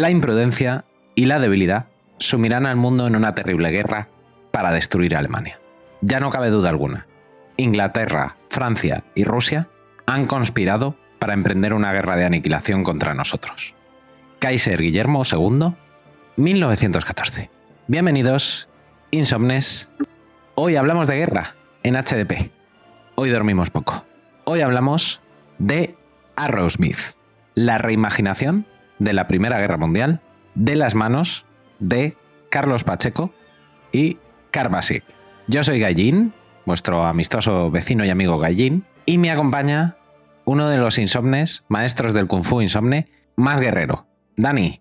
La imprudencia y la debilidad sumirán al mundo en una terrible guerra para destruir a Alemania. Ya no cabe duda alguna. Inglaterra, Francia y Rusia han conspirado para emprender una guerra de aniquilación contra nosotros. Kaiser Guillermo II, 1914. Bienvenidos, insomnes. Hoy hablamos de guerra en HDP. Hoy dormimos poco. Hoy hablamos de Arrowsmith, la reimaginación de la Primera Guerra Mundial de las manos de Carlos Pacheco y Carbasic. Yo soy Gallín, vuestro amistoso vecino y amigo Gallín, y me acompaña uno de los insomnes, maestros del Kung Fu insomne, más guerrero. Dani,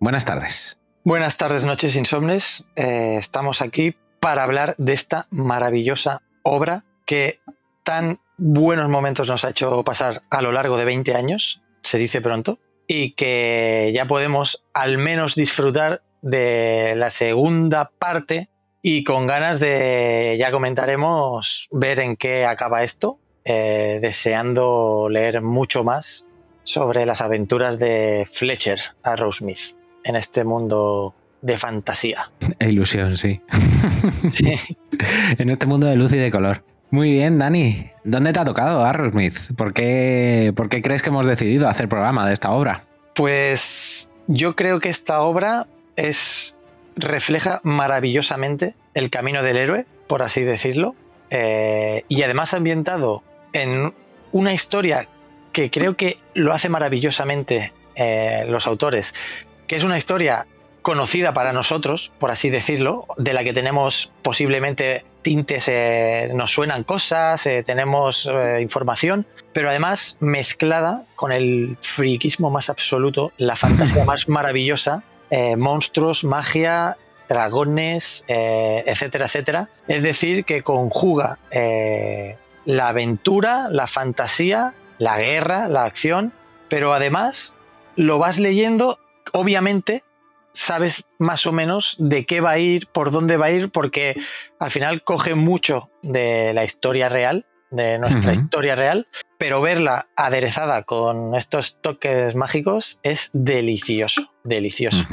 buenas tardes. Buenas tardes, noches insomnes. Eh, estamos aquí para hablar de esta maravillosa obra que tan buenos momentos nos ha hecho pasar a lo largo de 20 años, se dice pronto, y que ya podemos al menos disfrutar de la segunda parte y con ganas de, ya comentaremos, ver en qué acaba esto, eh, deseando leer mucho más sobre las aventuras de Fletcher Arrowsmith en este mundo de fantasía. E ilusión, sí. Sí. en este mundo de luz y de color. Muy bien, Dani. ¿Dónde te ha tocado Arrowsmith? ¿Por qué, ¿Por qué crees que hemos decidido hacer programa de esta obra? Pues yo creo que esta obra es refleja maravillosamente el camino del héroe, por así decirlo, eh, y además ambientado en una historia que creo que lo hace maravillosamente eh, los autores, que es una historia conocida para nosotros, por así decirlo, de la que tenemos posiblemente tintes, eh, nos suenan cosas, eh, tenemos eh, información, pero además mezclada con el friquismo más absoluto, la fantasía más maravillosa, monstruos, magia, dragones, etcétera, etcétera. Es decir, que conjuga la aventura, la fantasía, la guerra, la acción, pero además lo vas leyendo, obviamente sabes más o menos de qué va a ir, por dónde va a ir, porque al final coge mucho de la historia real, de nuestra historia real, pero verla aderezada con estos toques mágicos es delicioso, delicioso.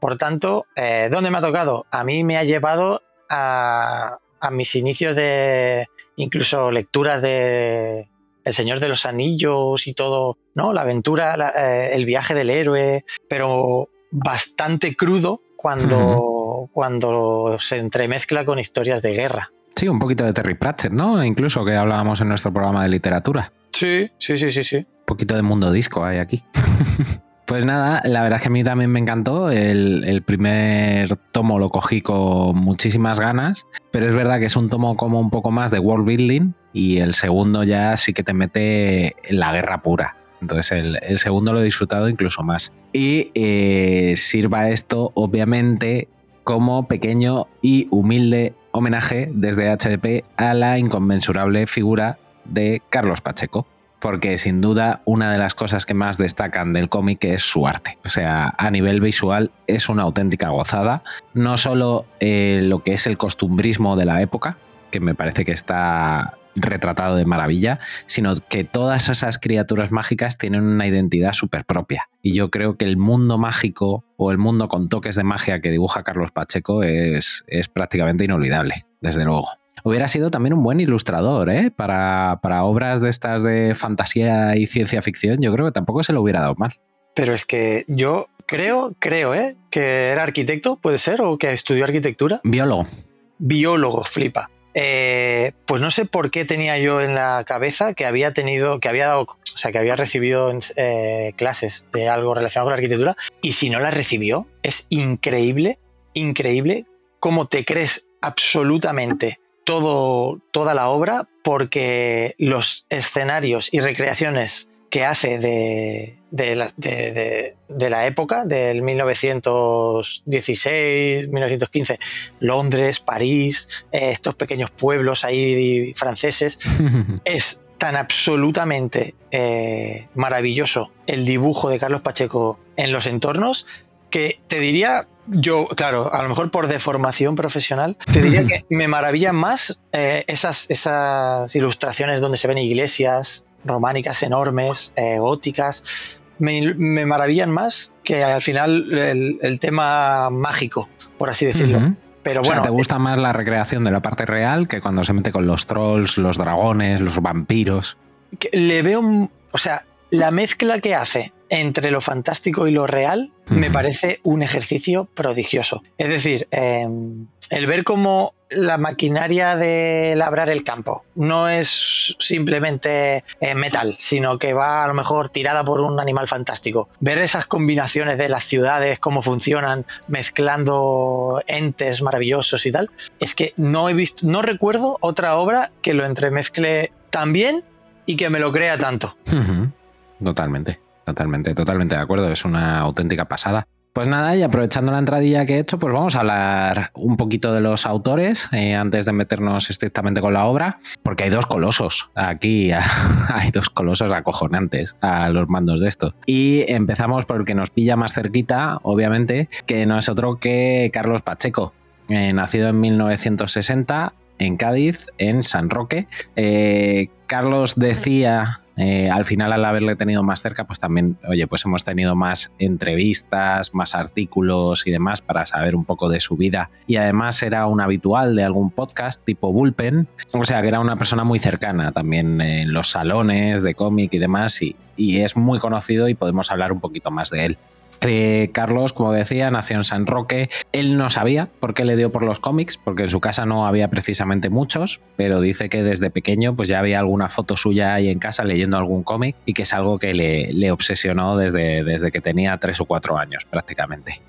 Por tanto, eh, ¿dónde me ha tocado? A mí me ha llevado a, a mis inicios de incluso lecturas de El Señor de los Anillos y todo, ¿no? La aventura, la- eh, el viaje del héroe, pero bastante crudo cuando, cuando se entremezcla con historias de guerra. Sí, un poquito de Terry Pratchett, ¿no? Incluso que hablábamos en nuestro programa de literatura. Sí, sí, sí, sí, sí. poquito de mundo disco hay aquí. Pues nada, la verdad es que a mí también me encantó. El, el, primer tomo lo cogí con muchísimas ganas, pero es verdad que es un tomo como un poco más de world building y el segundo ya sí que te mete en la guerra pura. Entonces el, segundo lo he disfrutado incluso más. Y eh, sirva esto, obviamente, como pequeño y humilde homenaje desde HDP a la inconmensurable figura de Carlos Pacheco porque sin duda una de las cosas que más destacan del cómic es su arte. O sea, a nivel visual es una auténtica gozada. No solo eh, lo que es el costumbrismo de la época, que me parece que está retratado de maravilla, sino que todas esas criaturas mágicas tienen una identidad súper propia. Y yo creo que el mundo mágico o el mundo con toques de magia que dibuja Carlos Pacheco es, es prácticamente inolvidable, desde luego hubiera sido también un buen ilustrador, ¿eh? Para, obras de estas de fantasía y ciencia ficción, yo creo que tampoco se lo hubiera dado mal. Pero es que yo creo, creo, ¿eh? Que era arquitecto, puede ser, o que estudió arquitectura. Biólogo. Biólogo, flipa. Eh, pues no sé por qué tenía yo en la cabeza que había tenido, que había dado, o sea, que había recibido eh, clases de algo relacionado con la arquitectura. Y si no la recibió, es increíble, increíble cómo te crees absolutamente todo, toda la obra porque los escenarios y recreaciones que hace de, de, la, de, la, época, del 1916, 1915, Londres, París, eh, estos pequeños pueblos ahí franceses, es tan absolutamente eh, maravilloso el dibujo de Carlos Pacheco en los entornos que te diría yo, claro, a lo mejor por deformación profesional, te diría que me maravillan más eh, esas, esas ilustraciones donde se ven iglesias románicas enormes, eh, góticas. Me, maravillan más que al final el, tema mágico, por así decirlo. Pero bueno, o sea, ¿te gusta más la recreación de la parte real que cuando se mete con los trolls, los dragones, los vampiros? Le veo, o sea, la mezcla que hace entre lo fantástico y lo real me parece un ejercicio prodigioso. Es decir, em, el ver cómo la maquinaria de labrar el campo no es simplemente eh, metal, sino que va a lo mejor tirada por un animal fantástico. Ver esas combinaciones de las ciudades, cómo funcionan, mezclando entes maravillosos y tal, es que no he visto, no recuerdo otra obra que lo entremezcle tan bien y que me lo crea tanto. Totalmente. Totalmente, totalmente de acuerdo. Es una auténtica pasada. Pues nada, y aprovechando la entradilla que he hecho, pues vamos a hablar un poquito de los autores eh, antes de meternos estrictamente con la obra, porque hay dos colosos aquí, hay dos colosos acojonantes a los mandos de esto. Y empezamos por el que nos pilla más cerquita, obviamente, que no es otro que Carlos Pacheco, eh, nacido en 1960 en Cádiz, en San Roque. Eh, Carlos decía eh, al final, al haberle tenido más cerca, pues también, oye, pues hemos tenido más entrevistas, más artículos y demás para saber un poco de su vida. Y además era un habitual de algún podcast tipo Bullpen, o sea que era una persona muy cercana también en los salones de cómic y demás, y es muy conocido y podemos hablar un poquito más de él. Eh, Carlos, como decía, nació en San Roque. Él no sabía por qué le dio por los cómics, porque en su casa no había precisamente muchos, pero dice que desde pequeño pues ya había alguna foto suya ahí en casa leyendo algún cómic y que es algo que le, obsesionó desde, desde que tenía tres o cuatro años prácticamente.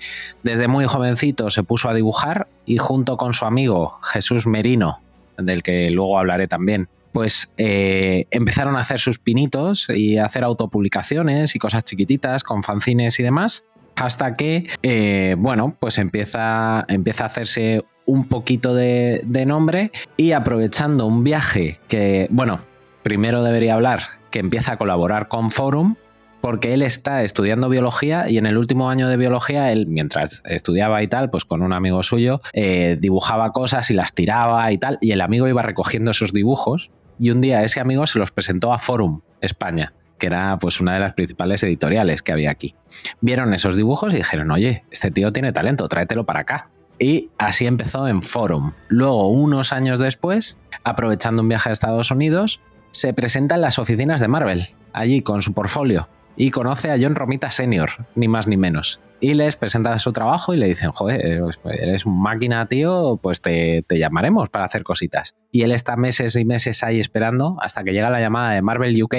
Desde muy jovencito se puso a dibujar y junto con su amigo Jesús Merino, del que luego hablaré también, pues eh, empezaron a hacer sus pinitos y a hacer autopublicaciones y cosas chiquititas con fanzines y demás, hasta que, eh, bueno, pues empieza, empieza a hacerse un poquito de, nombre y aprovechando un viaje que, bueno, primero debería hablar, que empieza a colaborar con Forum, porque él está estudiando biología y en el último año de biología, él mientras estudiaba y tal, pues con un amigo suyo, eh, dibujaba cosas y las tiraba y tal, y el amigo iba recogiendo esos dibujos y un día ese amigo se los presentó a Forum España, que era pues una de las principales editoriales que había aquí. Vieron esos dibujos y dijeron, oye, este tío tiene talento, tráetelo para acá. Y así empezó en Forum. Luego, unos años después, aprovechando un viaje a Estados Unidos, se presenta en las oficinas de Marvel, allí con su portfolio y conoce a John Romita Sr., ni más ni menos. Y les presenta su trabajo y le dicen, joder, pues, pues, eres un máquina, tío, pues te, te, llamaremos para hacer cositas. Y él está meses y meses ahí esperando hasta que llega la llamada de Marvel UK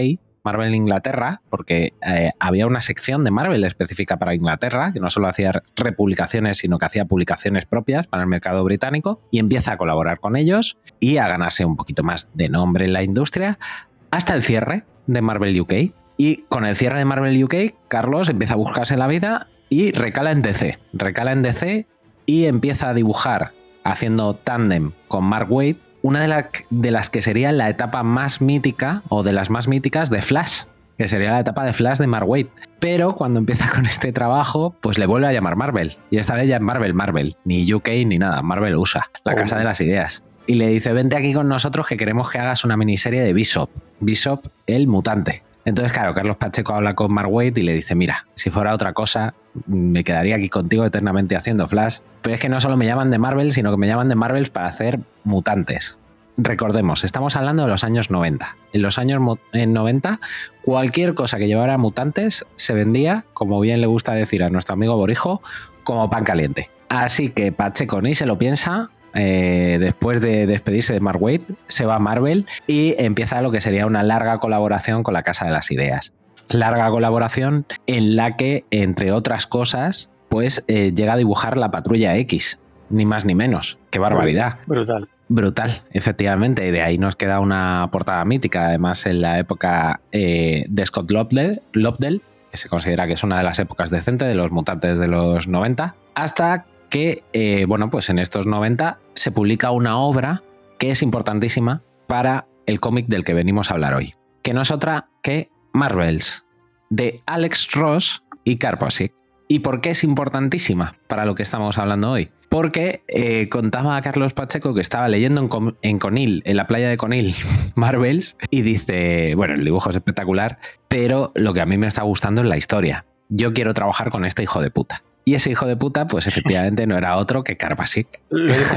Marvel Inglaterra, porque eh, había una sección de Marvel específica para Inglaterra, que no solo hacía republicaciones, sino que hacía publicaciones propias para el mercado británico, y empieza a colaborar con ellos y a ganarse un poquito más de nombre en la industria, hasta el cierre de Marvel UK. Y con el cierre de Marvel UK, Carlos empieza a buscarse la vida y recala en DC. Recala en DC y empieza a dibujar haciendo tándem con Mark Waid, una de, de, las que sería la etapa más mítica o de las más míticas de Flash, que sería la etapa de Flash de Mark Waid. Pero cuando empieza con este trabajo, pues le vuelve a llamar Marvel. Y esta vez ya Marvel, Marvel, ni UK ni nada, Marvel USA, la oh. casa de las ideas. Y le dice, vente aquí con nosotros que queremos que hagas una miniserie de Bishop. Bishop, el mutante. Entonces, claro, Carlos Pacheco habla con Mark Waid y le dice, mira, si fuera otra cosa, me quedaría aquí contigo eternamente haciendo Flash. Pero es que no solo me llaman de Marvel, sino que me llaman de Marvel para hacer mutantes. Recordemos, estamos hablando de los años 90. En los años 90, cualquier cosa que llevara mutantes se vendía, como bien le gusta decir a nuestro amigo Borijo, como pan caliente. Así que Pacheco ni se lo piensa, eh, después de despedirse de Mark Waid, se va a Marvel y empieza lo que sería una larga colaboración con la Casa de las Ideas. Larga colaboración en la que, entre otras cosas, pues eh, llega a dibujar la Patrulla X, ni más ni menos. ¡Qué barbaridad! Brutal. Brutal, efectivamente. Y de ahí nos queda una portada mítica, además en la época eh, de Scott Lobdell, que se considera que es una de las épocas decentes de los mutantes de los 90, hasta que, eh, bueno, pues en estos 90 se publica una obra que es importantísima para el cómic del que venimos a hablar hoy, que no es otra que Marvels, de Alex Ross y Karposik. ¿Y por qué es importantísima para lo que estamos hablando hoy? Porque eh, contaba a Carlos Pacheco que estaba leyendo en, en, Conil, en la playa de Conil, Marvels, y dice, bueno, el dibujo es espectacular, pero lo que a mí me está gustando es la historia. Yo quiero trabajar con este hijo de puta. Y ese hijo de puta, pues efectivamente no era otro que Karpasik.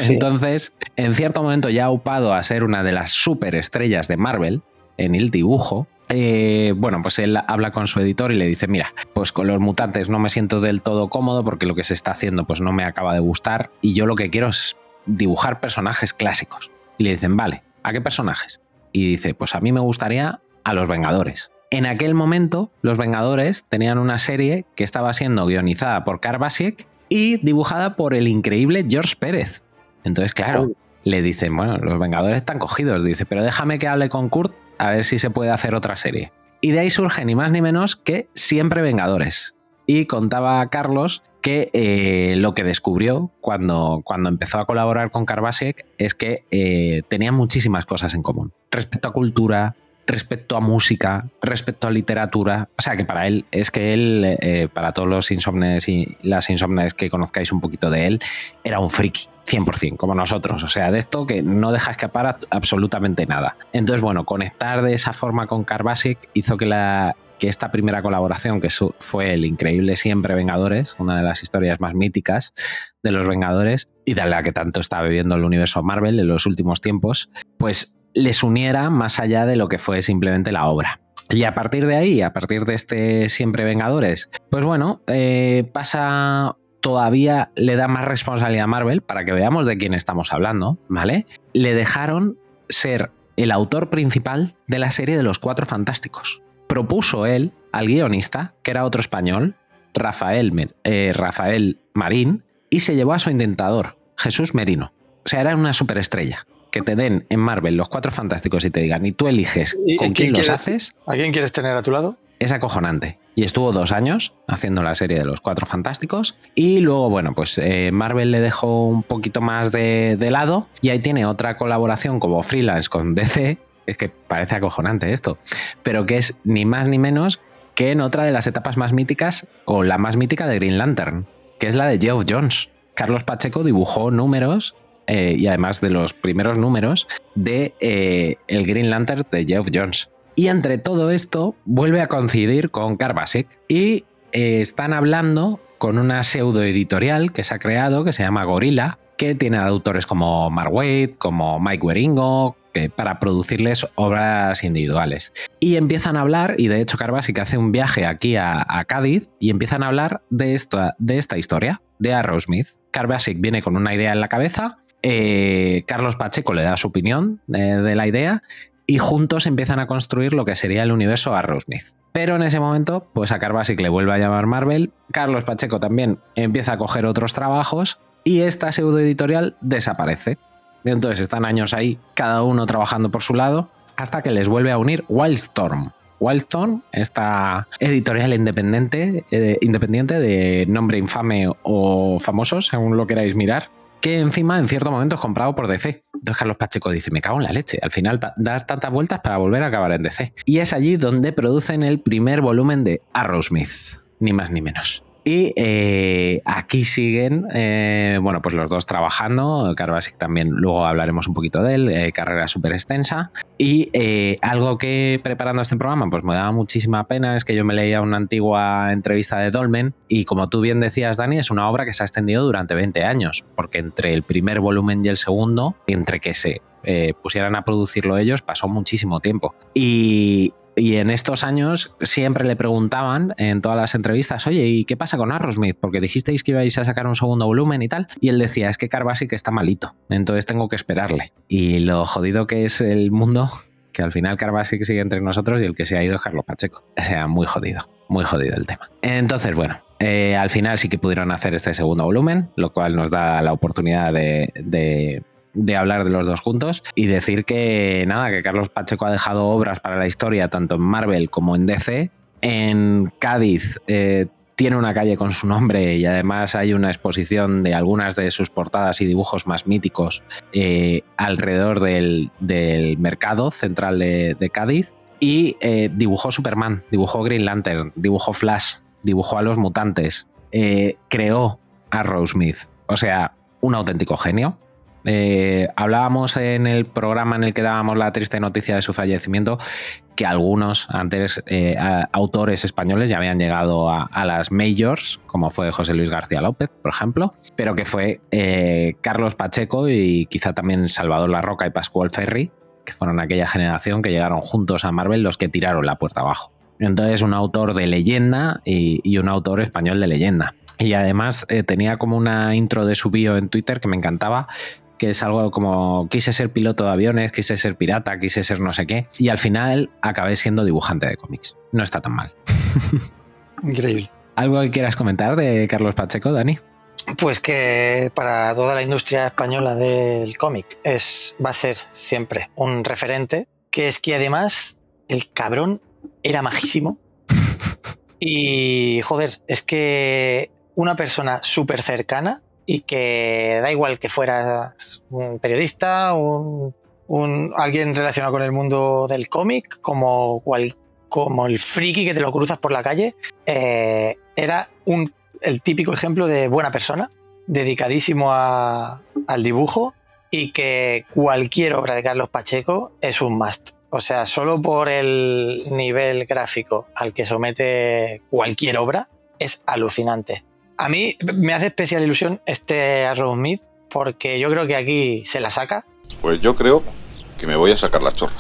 Entonces, en cierto momento ya upado a ser una de las superestrellas de Marvel en el dibujo, eh, bueno, pues él habla con su editor y le dice, mira, pues con los mutantes no me siento del todo cómodo porque lo que se está haciendo pues no me acaba de gustar y yo lo que quiero es dibujar personajes clásicos. Y le dicen, vale, ¿a qué personajes? Y dice, pues a mí me gustaría a los Vengadores. En aquel momento, los Vengadores tenían una serie que estaba siendo guionizada por Karbasiek y dibujada por el increíble George Pérez. Entonces, claro, oh. le dicen, bueno, los Vengadores están cogidos. Dice, pero déjame que hable con Kurt a ver si se puede hacer otra serie. Y de ahí surge ni más ni menos que Siempre Vengadores. Y contaba Carlos que eh, lo que descubrió cuando, cuando empezó a colaborar con Karbasiek es que eh, tenían muchísimas cosas en común. Respecto a cultura, respecto a música, respecto a literatura. O sea que para él, es que él, eh, para todos los insomnes y las insomnes que conozcáis un poquito de él, era un friki. 100%, como nosotros, o sea, de esto que no deja escapar absolutamente nada. Entonces, bueno, conectar de esa forma con Carbasic hizo que, la, que esta primera colaboración, que fue el increíble Siempre Vengadores, una de las historias más míticas de los Vengadores, y de la que tanto está viviendo el universo Marvel en los últimos tiempos, pues les uniera más allá de lo que fue simplemente la obra. Y a partir de ahí, a partir de este Siempre Vengadores, pues bueno, eh, pasa todavía le da más responsabilidad a Marvel para que veamos de quién estamos hablando, ¿vale? Le dejaron ser el autor principal de la serie de los Cuatro Fantásticos. Propuso él al guionista, que era otro español, Rafael, eh, Rafael Marín, y se llevó a su intentador, Jesús Merino. O sea, era una superestrella que te den en Marvel los cuatro fantásticos y te digan, y tú eliges con quién, los haces. ¿A quién quieres tener a tu lado? Es acojonante. Y estuvo dos años haciendo la serie de los cuatro fantásticos. Y luego, bueno, pues eh, Marvel le dejó un poquito más de, de lado. Y ahí tiene otra colaboración como freelance con DC. Es que parece acojonante esto. Pero que es ni más ni menos que en otra de las etapas más míticas, o la más mítica de Green Lantern, que es la de Geoff Jones. Carlos Pacheco dibujó números eh, y además de los primeros números de eh, el Green Lantern de Geoff Jones. Y entre todo esto vuelve a coincidir con Carbasic y eh, están hablando con una pseudo editorial que se ha creado que se llama Gorilla, que tiene autores como Mark Waid, como Mike Weringo, que, para producirles obras individuales. Y empiezan a hablar, y de hecho Carbasic hace un viaje aquí a, Cádiz, y empiezan a hablar de esta, de esta historia, de Arrowsmith. Carbasic viene con una idea en la cabeza, eh, Carlos Pacheco le da su opinión eh, de la idea y juntos empiezan a construir lo que sería el universo Arrowsmith. Pero en ese momento, pues a Carbasic le vuelve a llamar Marvel, Carlos Pacheco también empieza a coger otros trabajos y esta pseudo editorial desaparece. Entonces están años ahí, cada uno trabajando por su lado, hasta que les vuelve a unir Wildstorm. Wildstorm, esta editorial independiente, eh, independiente de nombre infame o famoso, según lo queráis mirar, que encima en cierto momento es comprado por DC. Entonces Carlos Pacheco dice, me cago en la leche, al final dar tantas vueltas para volver a acabar en DC. Y es allí donde producen el primer volumen de Arrowsmith, ni más ni menos. Y eh, aquí siguen, eh, bueno, pues los dos trabajando. Carbasic también, luego hablaremos un poquito de él, eh, carrera súper extensa. Y algo que preparando este programa, pues me daba muchísima pena, es que yo me leía una antigua entrevista de Dolmen y como tú bien decías, Dani, es una obra que se ha extendido durante 20 años, porque entre el primer volumen y el segundo, entre que se pusieran a producirlo ellos, pasó muchísimo tiempo. Y, y en estos años siempre le preguntaban en todas las entrevistas, oye, ¿y qué pasa con Arrowsmith? Porque dijisteis que ibais a sacar un segundo volumen y tal. Y él decía, es que Carbasic está malito, entonces tengo que esperarle. Y lo jodido que es el mundo, que al final Carbasic sigue entre nosotros y el que se ha ido es Carlos Pacheco. O sea, muy jodido, muy jodido el tema. Entonces, bueno, eh, al final sí que pudieron hacer este segundo volumen, lo cual nos da la oportunidad de hablar de los dos juntos y decir que nada, que Carlos Pacheco ha dejado obras para la historia tanto en Marvel como en DC. En Cádiz eh, tiene una calle con su nombre y además hay una exposición de algunas de sus portadas y dibujos más míticos eh, alrededor del, mercado central de, Cádiz. Y eh, dibujó Superman, dibujó Green Lantern, dibujó Flash, dibujó a los mutantes, creó a Smith. O sea, un auténtico genio. Eh, hablábamos en el programa en el que dábamos la triste noticia de su fallecimiento que algunos antes eh, autores españoles ya habían llegado a, las majors, como fue José Luis García López, por ejemplo, pero que fue eh, Carlos Pacheco y quizá también Salvador La Roca y Pascual Ferry, que fueron aquella generación que llegaron juntos a Marvel los que tiraron la puerta abajo. Entonces, un autor de leyenda y, y un autor español de leyenda. Y además tenía como una intro de su bio en Twitter que me encantaba, que es algo como quise ser piloto de aviones, quise ser pirata, quise ser no sé qué, y al final acabé siendo dibujante de cómics. No está tan mal. Increíble. ¿Algo que quieras comentar de Carlos Pacheco, Dani? Pues que para toda la industria española del cómic es, va a ser siempre un referente, que es que además el cabrón era majísimo. Y joder, es que una persona súper cercana y que da igual que fueras un periodista, un, alguien relacionado con el mundo del cómic, como, como el friki que te lo cruzas por la calle, eh, era un, el típico ejemplo de buena persona, dedicadísimo al dibujo y que cualquier obra de Carlos Pacheco es un must. O sea, solo por el nivel gráfico al que somete cualquier obra es alucinante. A mí me hace especial ilusión este Arrow Smith porque yo creo que aquí se la saca. Pues yo creo que me voy a sacar la chorra.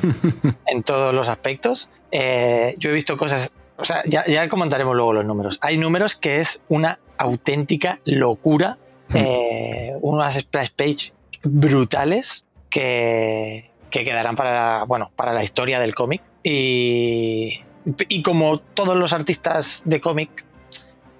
en todos los aspectos. Eh, yo he visto cosas, o sea, ya, comentaremos luego los números. Hay números que es una auténtica locura, hmm. eh, unas splash page brutales que, que quedarán para la, bueno, para la historia del cómic. Y, y como todos los artistas de cómic,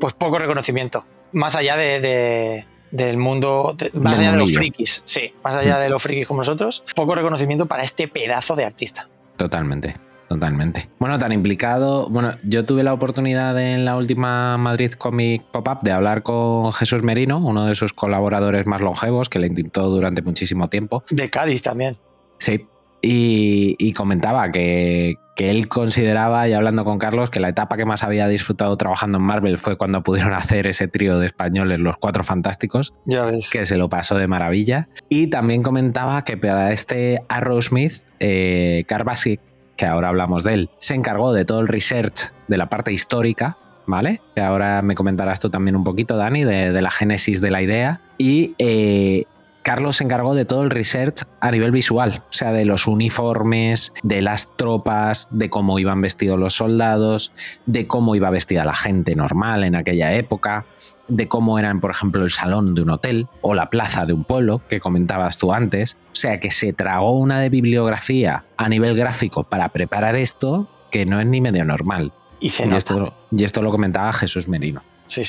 pues poco reconocimiento. Más allá de, del mundo, más allá de los frikis, sí, más allá mm. de los frikis como nosotros, poco reconocimiento para este pedazo de artista. Totalmente. Totalmente. Bueno, tan implicado. Bueno, yo tuve la oportunidad en la última Madrid Comic Pop-Up de hablar con Jesús Merino, uno de sus colaboradores más longevos, que le intentó durante muchísimo tiempo. De Cádiz también. Sí. Y comentaba que, que él consideraba, y hablando con Carlos, que la etapa que más había disfrutado trabajando en Marvel fue cuando pudieron hacer ese trío de españoles, los cuatro fantásticos, ya ves. que se lo pasó de maravilla. Y también comentaba que para este Arrow Smith, eh, Carbasic, que ahora hablamos de él, se encargó de todo el research de la parte histórica, ¿vale? Que ahora me comentarás tú también un poquito, Dani, de, la génesis de la idea. Y eh, Carlos se encargó de todo el research a nivel visual, o sea, de los uniformes, de las tropas, de cómo iban vestidos los soldados, de cómo iba vestida la gente normal en aquella época, de cómo eran, por ejemplo, el salón de un hotel o la plaza de un pueblo que comentabas tú antes. O sea, que se tragó una de bibliografía a nivel gráfico para preparar esto que no es ni medio normal. Y se Y nota. esto, y esto lo comentaba Jesús Merino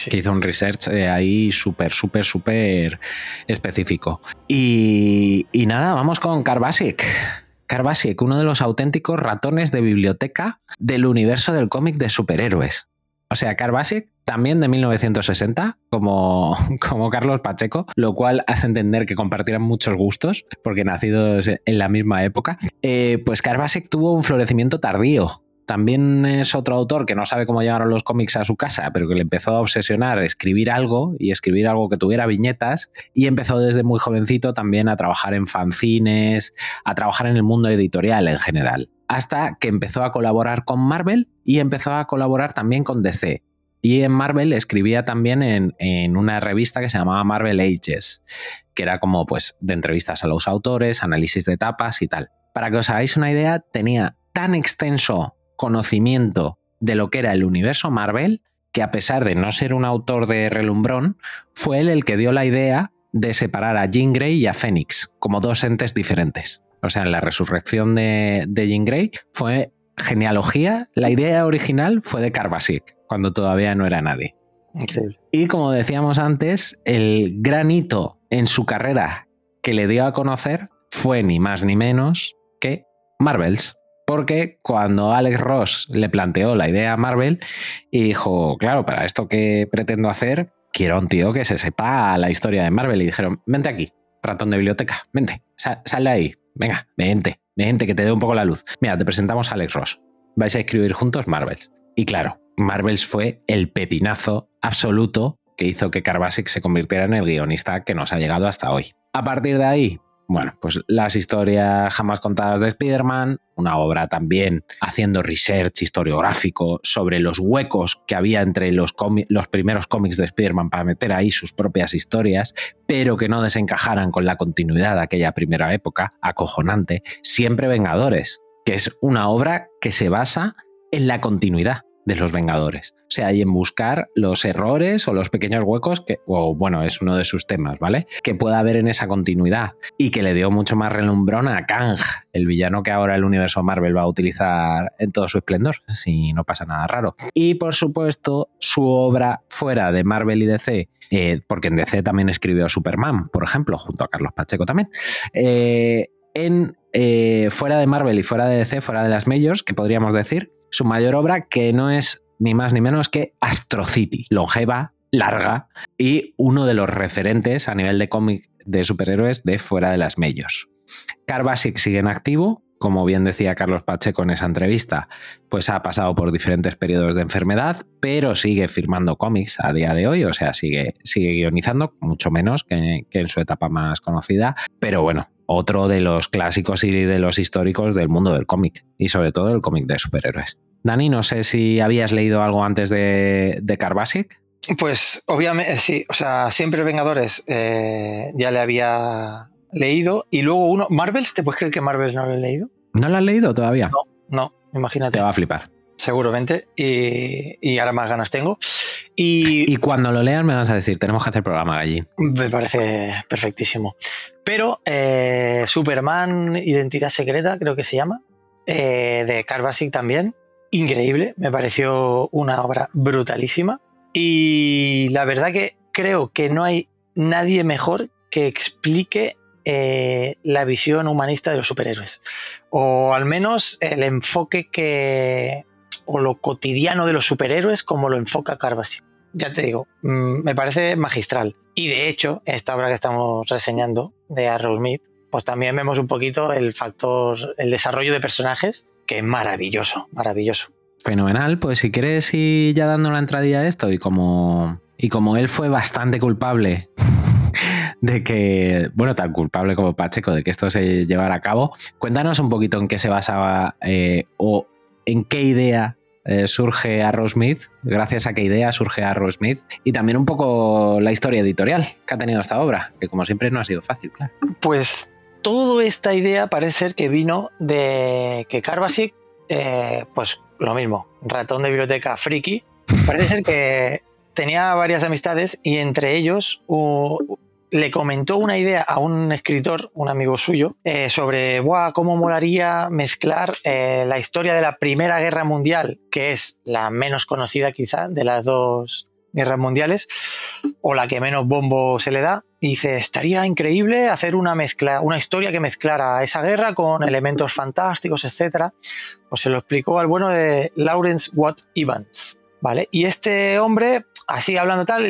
Que hizo un research eh, ahí súper, súper, súper específico. Y, nada, vamos con Carbasic. Carbasic, uno de los auténticos ratones de biblioteca del universo del cómic de superhéroes. O sea, Carbasic también de 1960, como, como Carlos Pacheco, lo cual hace entender que compartieran muchos gustos, porque nacidos en la misma época. Eh, pues Carbasic tuvo un florecimiento tardío. También es otro autor que no sabe cómo llegaron los cómics a su casa, pero que le empezó a obsesionar escribir algo y escribir algo que tuviera viñetas y empezó desde muy jovencito también a trabajar en fanzines, a trabajar en el mundo editorial en general, hasta que empezó a colaborar con Marvel y empezó a colaborar también con DC. Y en Marvel escribía también en, en una revista que se llamaba Marvel Ages, que era como pues de entrevistas a los autores, análisis de tapas y tal. Para que os hagáis una idea, tenía tan extenso conocimiento de lo que era el universo Marvel que a pesar de no ser un autor de relumbrón, fue él el que dio la idea de separar a Jean Grey y a Fénix como dos entes diferentes. O sea, en la resurrección de, de Jean Grey fue genealogía, la idea original fue de Carbasic, cuando todavía no era nadie. Increíble. Y como decíamos antes, el gran hito en su carrera que le dio a conocer fue ni más ni menos que Marvels. Porque cuando Alex Ross le planteó la idea a Marvel y dijo, claro, para esto que pretendo hacer, quiero a un tío que se sepa la historia de Marvel. Y dijeron, vente aquí, ratón de biblioteca, vente, sa- sal de ahí, venga, vente, vente, que te dé un poco la luz. Mira, te presentamos a Alex Ross. Vais a escribir juntos Marvels. Y claro, Marvels fue el pepinazo absoluto que hizo que Carbasic se convirtiera en el guionista que nos ha llegado hasta hoy. A partir de ahí, bueno, pues las historias jamás contadas de Spider-Man, una obra también haciendo research historiográfico sobre los huecos que había entre los, los primeros cómics de Spider-Man para meter ahí sus propias historias, pero que no desencajaran con la continuidad de aquella primera época, acojonante. Siempre Vengadores, que es una obra que se basa en la continuidad de los Vengadores. O sea, y en buscar los errores o los pequeños huecos que, o bueno, es uno de sus temas, ¿vale? Que pueda haber en esa continuidad y que le dio mucho más relumbrón a Kang, el villano que ahora el universo Marvel va a utilizar en todo su esplendor, si no pasa nada raro. Y por supuesto, su obra fuera de Marvel y DC, eh, porque en DC también escribió Superman, por ejemplo, junto a Carlos Pacheco también, eh, en eh, fuera de Marvel y fuera de DC, fuera de las Majors, que podríamos decir, su mayor obra que no es ni más ni menos que Astro City, longeva, larga y uno de los referentes a nivel de cómic de superhéroes de fuera de las Majors. Carbasic sigue en activo, como bien decía Carlos Pacheco en esa entrevista, pues ha pasado por diferentes periodos de enfermedad, pero sigue firmando cómics a día de hoy, o sea, sigue, sigue guionizando, mucho menos que en su etapa más conocida, pero bueno, otro de los clásicos y de los históricos del mundo del cómic, y sobre todo el cómic de superhéroes. Dani, no sé si habías leído algo antes de, de Carbasic. Pues obviamente, sí, o sea, siempre Vengadores eh, ya le había leído y luego uno, Marvels, ¿te puedes creer que Marvels no lo he leído? ¿No lo has leído todavía? No, no, imagínate, Te va a flipar. Seguramente, y, y ahora más ganas tengo. Y, Y cuando lo leas me vas a decir, tenemos que hacer programa allí. Me parece perfectísimo. Pero eh, Superman, Identidad Secreta, creo que se llama, eh, de Carbasic también, increíble, me pareció una obra brutalísima. Y la verdad que creo que no hay nadie mejor que explique eh, la visión humanista de los superhéroes. O al menos el enfoque que. O lo cotidiano de los superhéroes como lo enfoca Carbasic ya te digo, mm, me parece magistral. Y de hecho, esta obra que estamos reseñando de Arrowsmith, pues también vemos un poquito el factor, el desarrollo de personajes, que es maravilloso, maravilloso. Fenomenal, pues si quieres ir ya dando la entradilla a esto y como, y como él fue bastante culpable de que, bueno, tan culpable como Pacheco de que esto se llevara a cabo, cuéntanos un poquito en qué se basaba eh, o en qué idea eh, surge Arrowsmith, gracias a qué idea surge Arrowsmith, y también un poco la historia editorial que ha tenido esta obra, que como siempre no ha sido fácil, claro. Pues toda esta idea parece ser que vino de que Carbasic, eh, pues lo mismo, ratón de biblioteca friki, parece ser que tenía varias amistades y entre ellos u- le comentó una idea a un escritor, un amigo suyo, eh, sobre Buah, cómo molaría mezclar eh, la historia de la Primera Guerra Mundial, que es la menos conocida quizá de las dos guerras mundiales, o la que menos bombo se le da. Y dice, estaría increíble hacer una mezcla, una historia que mezclara esa guerra con elementos fantásticos, etc. Pues se lo explicó al bueno de Lawrence Watt Evans. ¿Vale? Y este hombre, así hablando tal,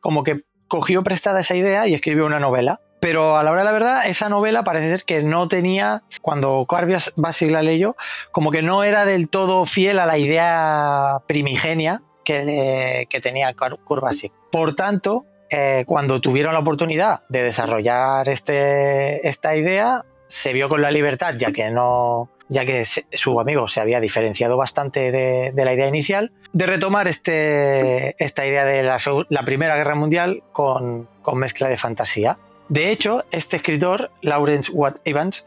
como que cogió prestada esa idea y escribió una novela. Pero a la hora de la verdad, esa novela parece ser que no tenía, cuando Carbias Basic la leyó, como que no era del todo fiel a la idea primigenia que, tenía Basic. Por tanto, eh, cuando tuvieron la oportunidad de desarrollar este, esta idea, se vio con la libertad, ya que no, ya que su amigo se había diferenciado bastante de, de la idea inicial, de retomar este, esta idea de la, Primera Guerra Mundial con, con mezcla de fantasía. De hecho, este escritor, Lawrence Watt Evans,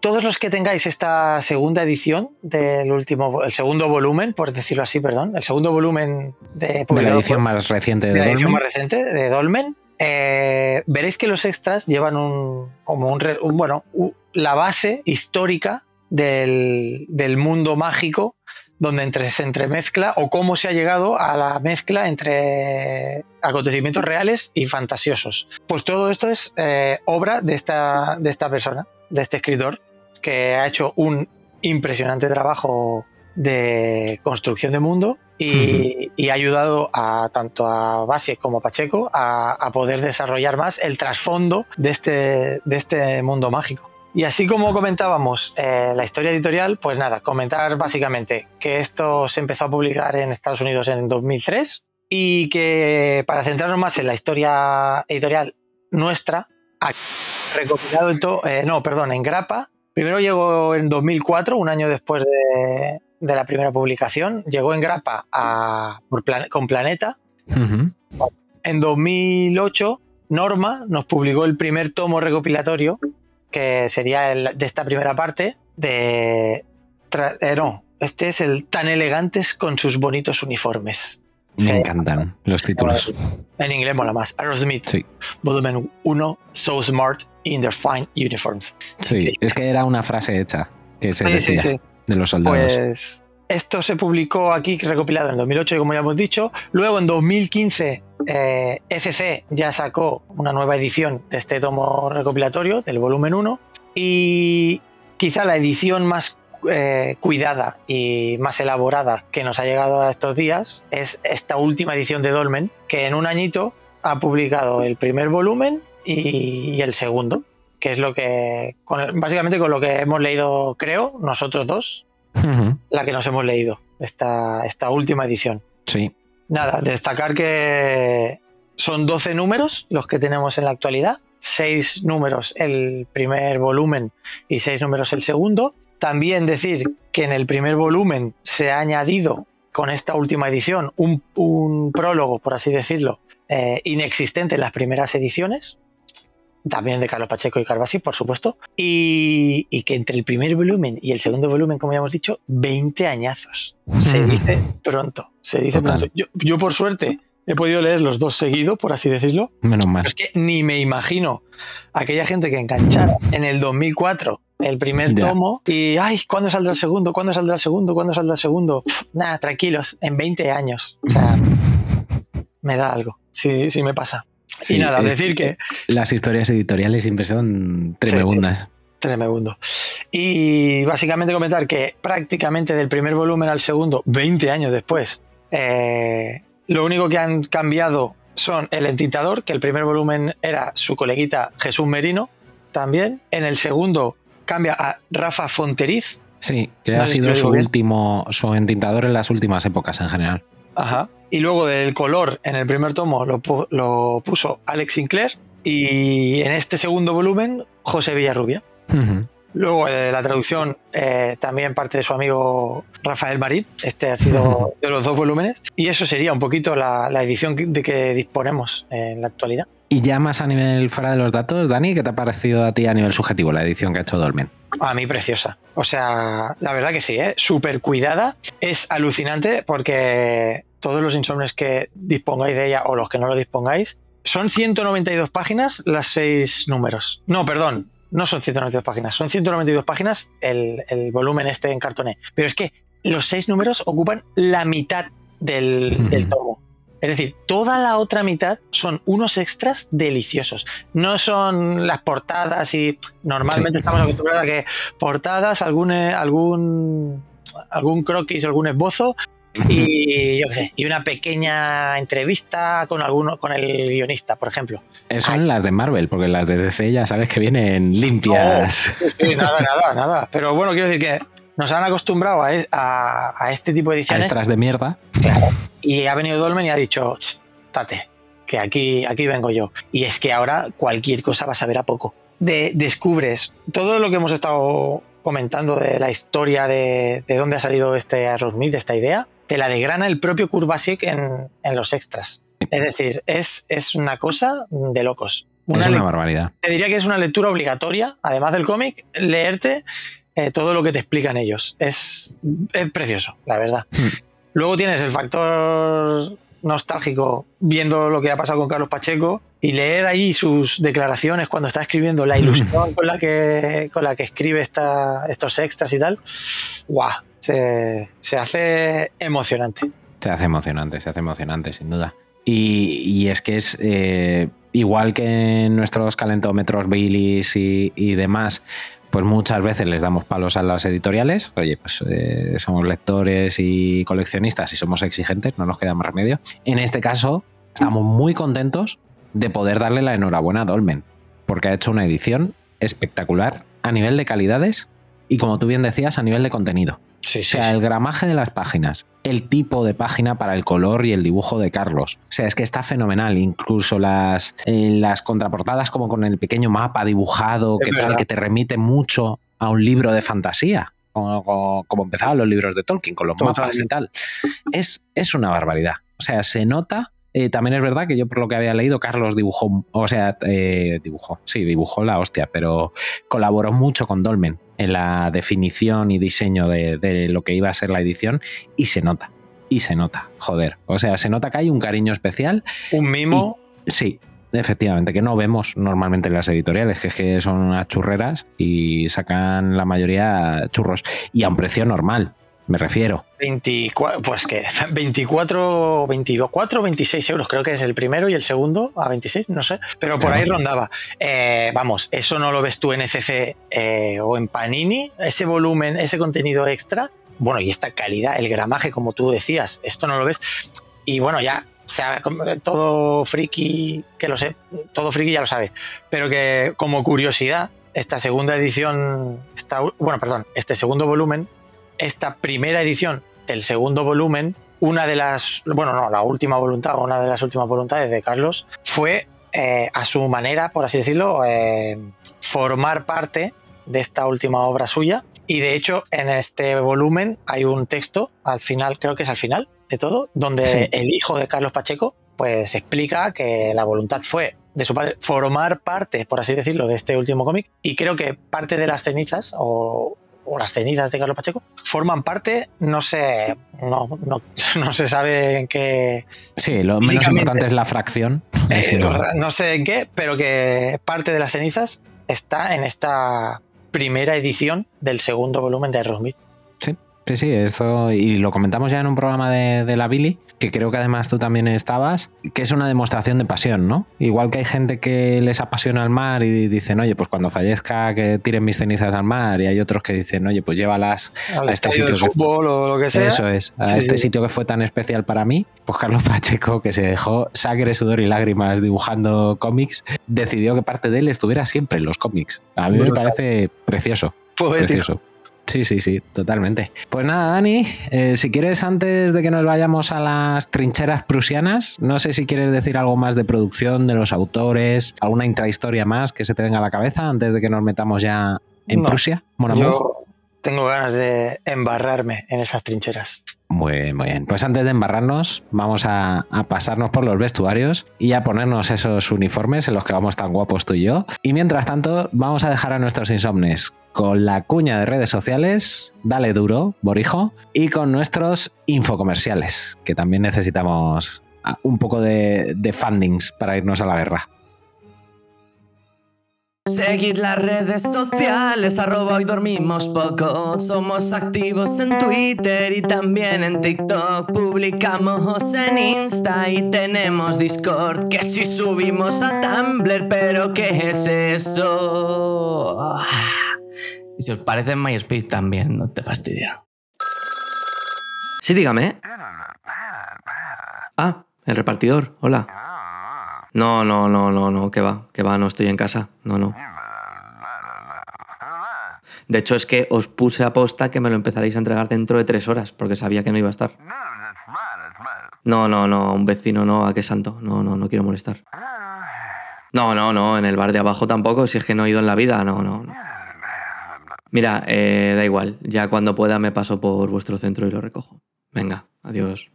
todos los que tengáis esta segunda edición del último, el segundo volumen, por decirlo así, perdón, el segundo volumen de, De la edición por- más reciente de, de la edición más reciente de Dolmen, eh, veréis que los extras llevan un, como un, bueno, la base histórica del, del mundo mágico donde entre, se entremezcla o cómo se ha llegado a la mezcla entre acontecimientos reales y fantasiosos. Pues todo esto es eh, obra de esta, de esta persona, de este escritor, que ha hecho un impresionante trabajo de construcción de mundo y, y ha ayudado a tanto a Basic como a Pacheco a, a poder desarrollar más el trasfondo de este, de este mundo mágico. Y así como comentábamos eh, la historia editorial, pues nada, comentar básicamente que esto se empezó a publicar en Estados Unidos en 2003 y que para centrarnos más en la historia editorial nuestra, ha recopilado en to- eh, no, perdón, en grapa. Primero llegó en 2004, un año después de, de la primera publicación. Llegó en grapa a- por Plan- con Planeta. Ujú. En 2008, Norma nos publicó el primer tomo recopilatorio, que sería el- de esta primera parte, de... tra- eh, no, este es el tan elegantes con sus bonitos uniformes. Me Sí. encantan los títulos. En inglés mola más. Aerosmith, Sí, volumen 1, So Smart in their Fine Uniforms. sí. Es que era una frase hecha que se Sí, decía sí. Los. Pues esto se publicó aquí recopilado en 2008, como ya hemos dicho. Luego en 2015 eh, FC ya sacó una nueva edición de este tomo recopilatorio del volumen 1 y quizá la edición más eh, cuidada y más elaborada que nos ha llegado a estos días es esta última edición de Dolmen que en un añito ha publicado el primer volumen y el segundo que es lo que con- básicamente con lo que hemos leído creo nosotros dos la que nos hemos leído, esta, esta última edición. Sí, Nada, destacar que son 12 números los que tenemos en la actualidad, 6 números el primer volumen y 6 números el segundo. También decir que en el primer volumen se ha añadido con esta última edición un, un prólogo, por así decirlo, eh, inexistente en las primeras ediciones. También de Carlos Pacheco y Carbasi, por supuesto. Y, y que entre el primer volumen y el segundo volumen, como ya hemos dicho, 20 añazos. Se dice pronto. Se dice Total. pronto. Yo, yo, por suerte, he podido leer los dos seguidos, por así decirlo. menos mal. Pero es que ni me imagino aquella gente que enganchara en el 2004 el primer Ya. tomo y, ay, ¿cuándo saldrá el segundo? ¿Cuándo saldrá el segundo? ¿Cuándo saldrá el segundo? Nada, tranquilos, en 20 años. O sea, me da algo. Sí, sí me pasa. Sí, y nada, es- decir que Las historias editoriales siempre son tremendas. Tremendo. Y básicamente comentar que prácticamente del primer volumen al segundo, 20 años después, eh, lo único que han cambiado son el entintador, que el primer volumen era su coleguita Jesús Merino, también. En el segundo cambia a Rafa Fonteriz. Sí, que No ha sido su bien. último, su entintador en las últimas épocas en general. Ajá. Y luego del color, en el primer tomo lo, pu- lo puso Alex Sinclair. Y en este segundo volumen, José Villarrubia. Luego eh, la traducción eh, también parte de su amigo Rafael Marín. Este ha sido de los dos volúmenes. Y eso sería un poquito la, la edición de que disponemos en la actualidad. Y ya más a nivel fuera de los datos, Dani, ¿qué te ha parecido a ti a nivel subjetivo la edición que ha hecho Dolmen? A mí preciosa. O sea, la verdad que sí, ¿eh? súper cuidada. Es alucinante porque todos los insomnes que dispongáis de ella o los que no lo dispongáis, son 192 páginas las seis números. No, perdón, no son 192 páginas, son 192 páginas el, el volumen este en cartoné. Pero es que los seis números ocupan la mitad del, del tomo. Es decir, toda la otra mitad son unos extras deliciosos. No son las portadas y normalmente Sí. estamos acostumbrados a que portadas, algún, eh, algún, algún croquis, algún esbozo y yo qué sé, y una pequeña entrevista con alguno, con el guionista, por ejemplo. Eh, Son las de Marvel, porque las de DC ya sabes que vienen limpias. Sí, nada, nada, nada. Pero bueno, quiero decir que nos han acostumbrado a, e- a- a este tipo de A ediciones. extras de mierda. Y ha venido Dolmen y ha dicho, "Ch, tate, que aquí, aquí vengo yo. Y es que ahora cualquier cosa vas a ver a poco. De, descubres todo lo que hemos estado comentando de la historia de, de dónde ha salido este Aerosmith, esta idea, te la degrana el propio Kurbasik en, en los extras. Es decir, es, es una cosa de locos. Una es una barbaridad. te diría que es una lectura obligatoria, además del cómic, leerte eh, todo lo que te explican ellos. Es, es precioso, la verdad. Hmm. Luego tienes el factor nostálgico viendo lo que ha pasado con Carlos Pacheco y leer ahí sus declaraciones cuando está escribiendo la ilusión con la que, con la que escribe esta, estos extras y tal. ¡Guau! Se, se hace emocionante. Se hace emocionante, se hace emocionante, sin duda. Y, y es que es eh, igual que en nuestros calentómetros Baileys y, y demás, pues muchas veces les damos palos a las editoriales. Oye, pues eh, somos lectores y coleccionistas y somos exigentes, no nos queda más remedio. En este caso, estamos muy contentos de poder darle la enhorabuena a Dolmen, porque ha hecho una edición espectacular a nivel de calidades y, como tú bien decías, a nivel de contenido. Sí, O sea, el gramaje de las páginas, el tipo de página para el color y el dibujo de Carlos. O sea, es que está fenomenal. Incluso las, eh, las contraportadas como con el pequeño mapa dibujado, Es que tal, que te remite mucho a un libro de fantasía. Como, como- como empezaban los libros de Tolkien, con los mapas y tal. Es, es una barbaridad. O sea, se nota. eh, también es verdad que yo, por lo que había leído, Carlos dibujó, o sea, eh, dibujó, sí, dibujó la hostia, pero colaboró mucho con Dolmen en la definición y diseño de, de lo que iba a ser la edición y se nota. Y se nota, joder. O sea, se nota que hay un cariño especial. Un mimo. Sí, efectivamente, que no vemos normalmente en las editoriales, que es que son unas churreras y sacan la mayoría churros. Y a un precio normal, me refiero. 24, pues que 24, 24, 26 euros, creo que es el primero y el segundo a 26, no sé, pero por ahí rondaba. Eh, vamos, eso no lo ves tú en ECC eh, o en Panini, ese volumen, ese contenido extra, bueno, y esta calidad, el gramaje, como tú decías, esto no lo ves. Y bueno, ya, sea, todo friki, que lo sé, todo friki ya lo sabe, pero que como curiosidad, esta segunda edición, esta, bueno, perdón, este segundo volumen esta primera edición del segundo volumen, una de las, bueno, no, la última voluntad, una de las últimas voluntades de Carlos fue eh, a su manera, por así decirlo, eh, formar parte de esta última obra suya. Y de hecho, en este volumen hay un texto, al final, creo que es al final de todo, donde Sí. el hijo de Carlos Pacheco, pues explica que la voluntad fue de su padre formar parte, por así decirlo, de este último cómic. Y creo que parte de las cenizas, o, o las cenizas de Carlos Pacheco, forman parte, no sé, no, no, no se sabe en qué, Sí, lo menos importante es la fracción. eh, no sé en qué, pero que parte de las cenizas está en esta primera edición del segundo volumen de Aerosmith. Sí, sí, esto, y lo comentamos ya en un programa de, de la Billy, que creo que además tú también estabas, que es una demostración de pasión, ¿no? Igual que hay gente que les apasiona el mar y dicen, oye, pues cuando fallezca que tiren mis cenizas al mar, y hay otros que dicen, oye, pues llévalas Al a este sitio de fútbol o lo que sea. Eso es, a Sí, este sí. sitio que fue tan especial para mí, pues Carlos Pacheco, que se dejó sangre, sudor y lágrimas dibujando cómics, decidió que parte de él estuviera siempre en los cómics. A mí me Brutal. parece precioso. Poético. Precioso. Sí, sí, sí, totalmente. Pues nada, Dani, eh, si quieres, antes de que nos vayamos a las trincheras prusianas, no sé si quieres decir algo más de producción, de los autores, alguna intrahistoria más que se te venga a la cabeza antes de que nos metamos ya en No, Prusia? Yo tengo ganas de embarrarme en esas trincheras. Muy, muy bien. Pues antes de embarrarnos, vamos a, pasarnos por los vestuarios y a ponernos esos uniformes en los que vamos tan guapos tú y yo. Y mientras tanto, vamos a dejar a nuestros insomnes con la cuña de redes sociales, dale duro, Borijo, y con nuestros infocomerciales, que también necesitamos ah, un poco de fundings para irnos a la guerra. Seguid las redes sociales, arroba hoy dormimos poco. Somos activos en Twitter y también en TikTok. Publicamos en Insta y tenemos Discord. Que si subimos a Tumblr, pero ¿qué es eso? Ah. Y si os parece en MySpace también, no te fastidia. Sí, dígame. Ah, el repartidor, hola. No, no, no, no, no, que va, que va, no estoy en casa. No, no. De hecho, es que os puse a posta que me lo empezaréis a entregar dentro de tres horas, porque sabía que no iba a estar. No, no, no, un vecino no, a qué santo. No, no, no quiero molestar. No, no, no, en el bar de abajo tampoco, si es que no he ido en la vida, no, no. no. Mira, eh, da igual, ya cuando pueda me paso por vuestro centro y lo recojo. Venga, adiós.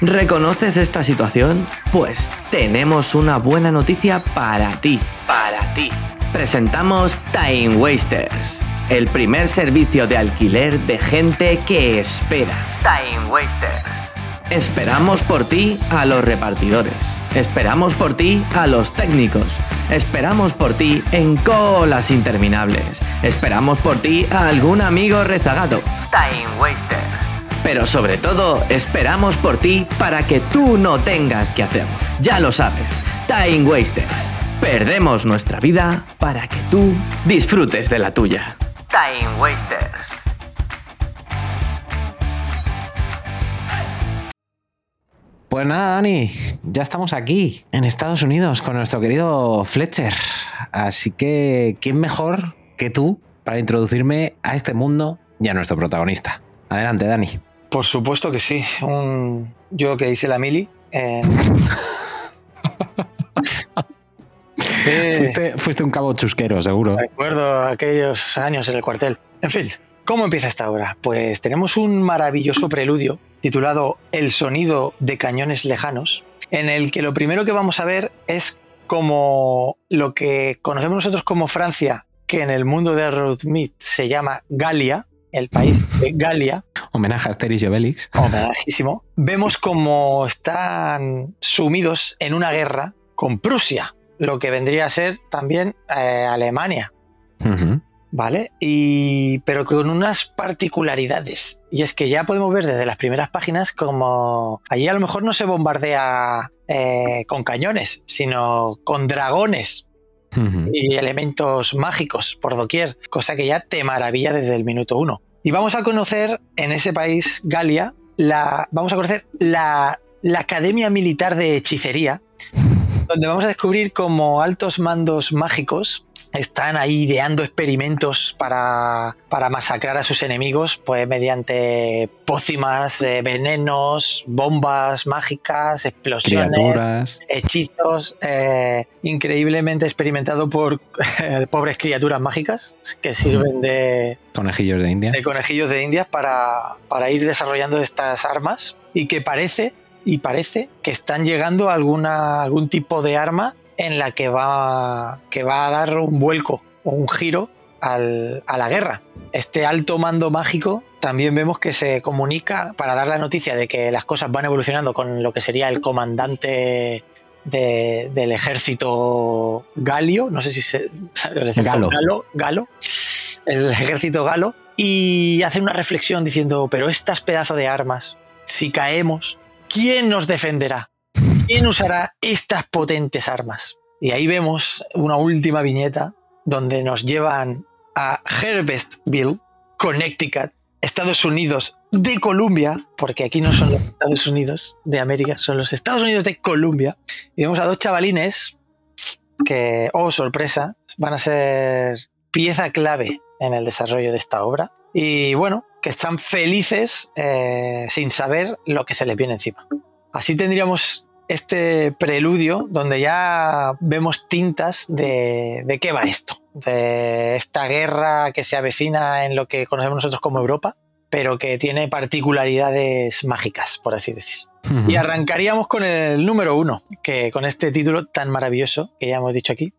¿Reconoces esta situación? Pues tenemos una buena noticia para ti. Para ti. Presentamos Time Wasters, el primer servicio de alquiler de gente que espera. Time Wasters. Esperamos por ti a los repartidores. Esperamos por ti a los técnicos. Esperamos por ti en colas interminables. Esperamos por ti a algún amigo rezagado. Time Wasters. Pero sobre todo, esperamos por ti para que tú no tengas que hacerlo. Ya lo sabes, Time Wasters. Perdemos nuestra vida para que tú disfrutes de la tuya. Time Wasters. Pues nada, Dani, ya estamos aquí, en Estados Unidos, con nuestro querido Fletcher. Así que, ¿quién mejor que tú para introducirme a este mundo y a nuestro protagonista? Adelante, Dani. Por supuesto que sí. Un yo que dice la Mili. en- sí, Fuiste, fuiste un cabo chusquero, seguro. recuerdo aquellos años en el cuartel. En fin, ¿cómo empieza esta obra? Pues tenemos un maravilloso preludio titulado El sonido de cañones lejanos, en el que lo primero que vamos a ver es como lo que conocemos nosotros como Francia, que en el mundo de Roadmeat se llama Galia, el país de Galia, Homenaje a Asterix y Obelix. homenajísimo, vemos como están sumidos en una guerra con Prusia, lo que vendría a ser también eh, Alemania. ¿vale? Y, pero con unas particularidades. Y es que ya podemos ver desde las primeras páginas como allí a lo mejor no se bombardea eh, con cañones, sino con dragones Y elementos mágicos por doquier, cosa que ya te maravilla desde el minuto uno. Y vamos a conocer en ese país, Galia, la, vamos a conocer la, la Academia Militar de Hechicería, donde vamos a descubrir cómo altos mandos mágicos están ahí ideando experimentos para, para masacrar a sus enemigos, pues mediante pócimas, eh, venenos, bombas mágicas, explosiones Criaturas. hechizos eh, increíblemente experimentado por eh, pobres criaturas mágicas que sirven de, Conejillos de India. de conejillos de indias para, para ir desarrollando estas armas y que parece y parece que están llegando a alguna, algún tipo de arma en la que va, que va a dar un vuelco o un giro al- a la guerra. Este alto mando mágico también vemos que se comunica para dar la noticia de que las cosas van evolucionando con lo que sería el comandante de- del ejército galio, no sé si se... el ejército Galo. galo, galo, el ejército galo, y hace una reflexión diciendo, pero estas pedazos de armas, si caemos, ¿quién nos defenderá? ¿Quién usará estas potentes armas? Y ahí vemos una última viñeta donde nos llevan a Harvestville, Connecticut, Estados Unidos de Columbia, porque aquí no son los Estados Unidos de América, son los Estados Unidos de Columbia. Y vemos a dos chavalines que, oh sorpresa, van a ser pieza clave en el desarrollo de esta obra. Y bueno, que están felices eh, sin saber lo que se les viene encima. Así tendríamos este preludio donde ya vemos tintas de, de qué va esto, de esta guerra que se avecina en lo que conocemos nosotros como Europa, pero que tiene particularidades mágicas, por así decir. Y arrancaríamos con el número uno, que con este título tan maravilloso que ya hemos dicho aquí,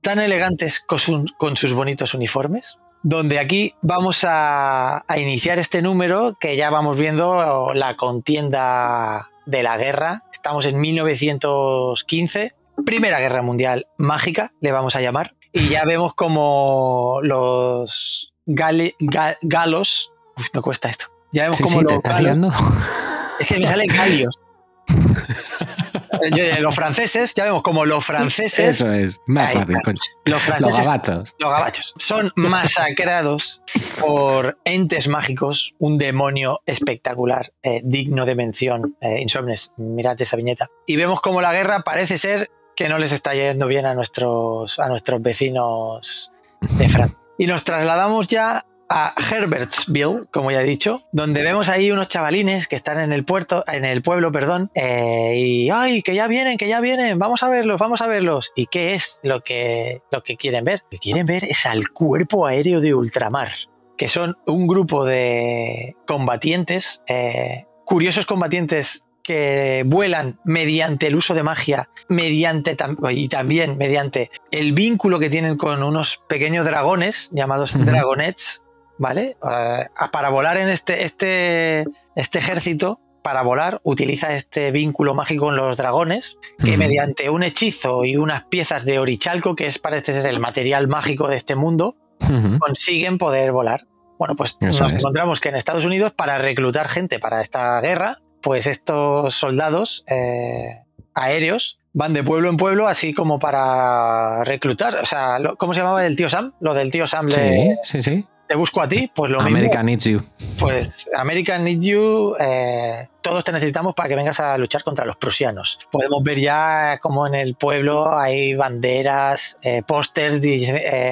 tan elegantes con, su- con sus bonitos uniformes, donde aquí vamos a, a iniciar este número que ya vamos viendo la contienda de la guerra. Estamos en 1915, Primera Guerra Mundial mágica, le vamos a llamar, y ya vemos como los gale- ga- galos, Uf, me cuesta esto, ya vemos Sí, como sí, te los estás galos, liando. es que me salen galios. Eh, los franceses, ya vemos como los franceses, Eso es, más Ahí fácil, coño. los Los franceses gabachos. los gabachos son masacrados por entes mágicos, un demonio espectacular, eh, digno de mención. Eh, Insomnes, mirad esa viñeta. Y vemos como la guerra parece ser que no les está yendo bien a nuestros, a nuestros vecinos de Francia. Y nos trasladamos ya a Herbertsville, como ya he dicho, donde vemos ahí unos chavalines que están en el puerto, en el pueblo, perdón, eh, y ay, que ya vienen, que ya vienen, vamos a verlos, vamos a verlos. ¿Y qué es lo que, lo que quieren ver? Lo que quieren ver es al cuerpo aéreo de ultramar, que son un grupo de combatientes, eh, curiosos combatientes que vuelan mediante el uso de magia, mediante tam- y también mediante el vínculo que tienen con unos pequeños dragones llamados dragonets, ¿vale? Eh, para volar en este, este, este ejército, para volar, utiliza este vínculo mágico con los dragones, que mediante un hechizo y unas piezas de orichalco, que es parece ser el material mágico de este mundo, consiguen poder volar. Bueno, pues Eso nos es. encontramos que en Estados Unidos, para reclutar gente para esta guerra, pues estos soldados eh, aéreos van de pueblo en pueblo, así como para reclutar. O sea, ¿cómo se llamaba el tío Sam? Lo del tío Sam Sí, de sí, sí. Te busco a ti, pues lo America mismo. needs you. Pues American Need You, eh, todos te necesitamos para que vengas a luchar contra los prusianos. Podemos ver ya como en el pueblo hay banderas, eh, pósters de-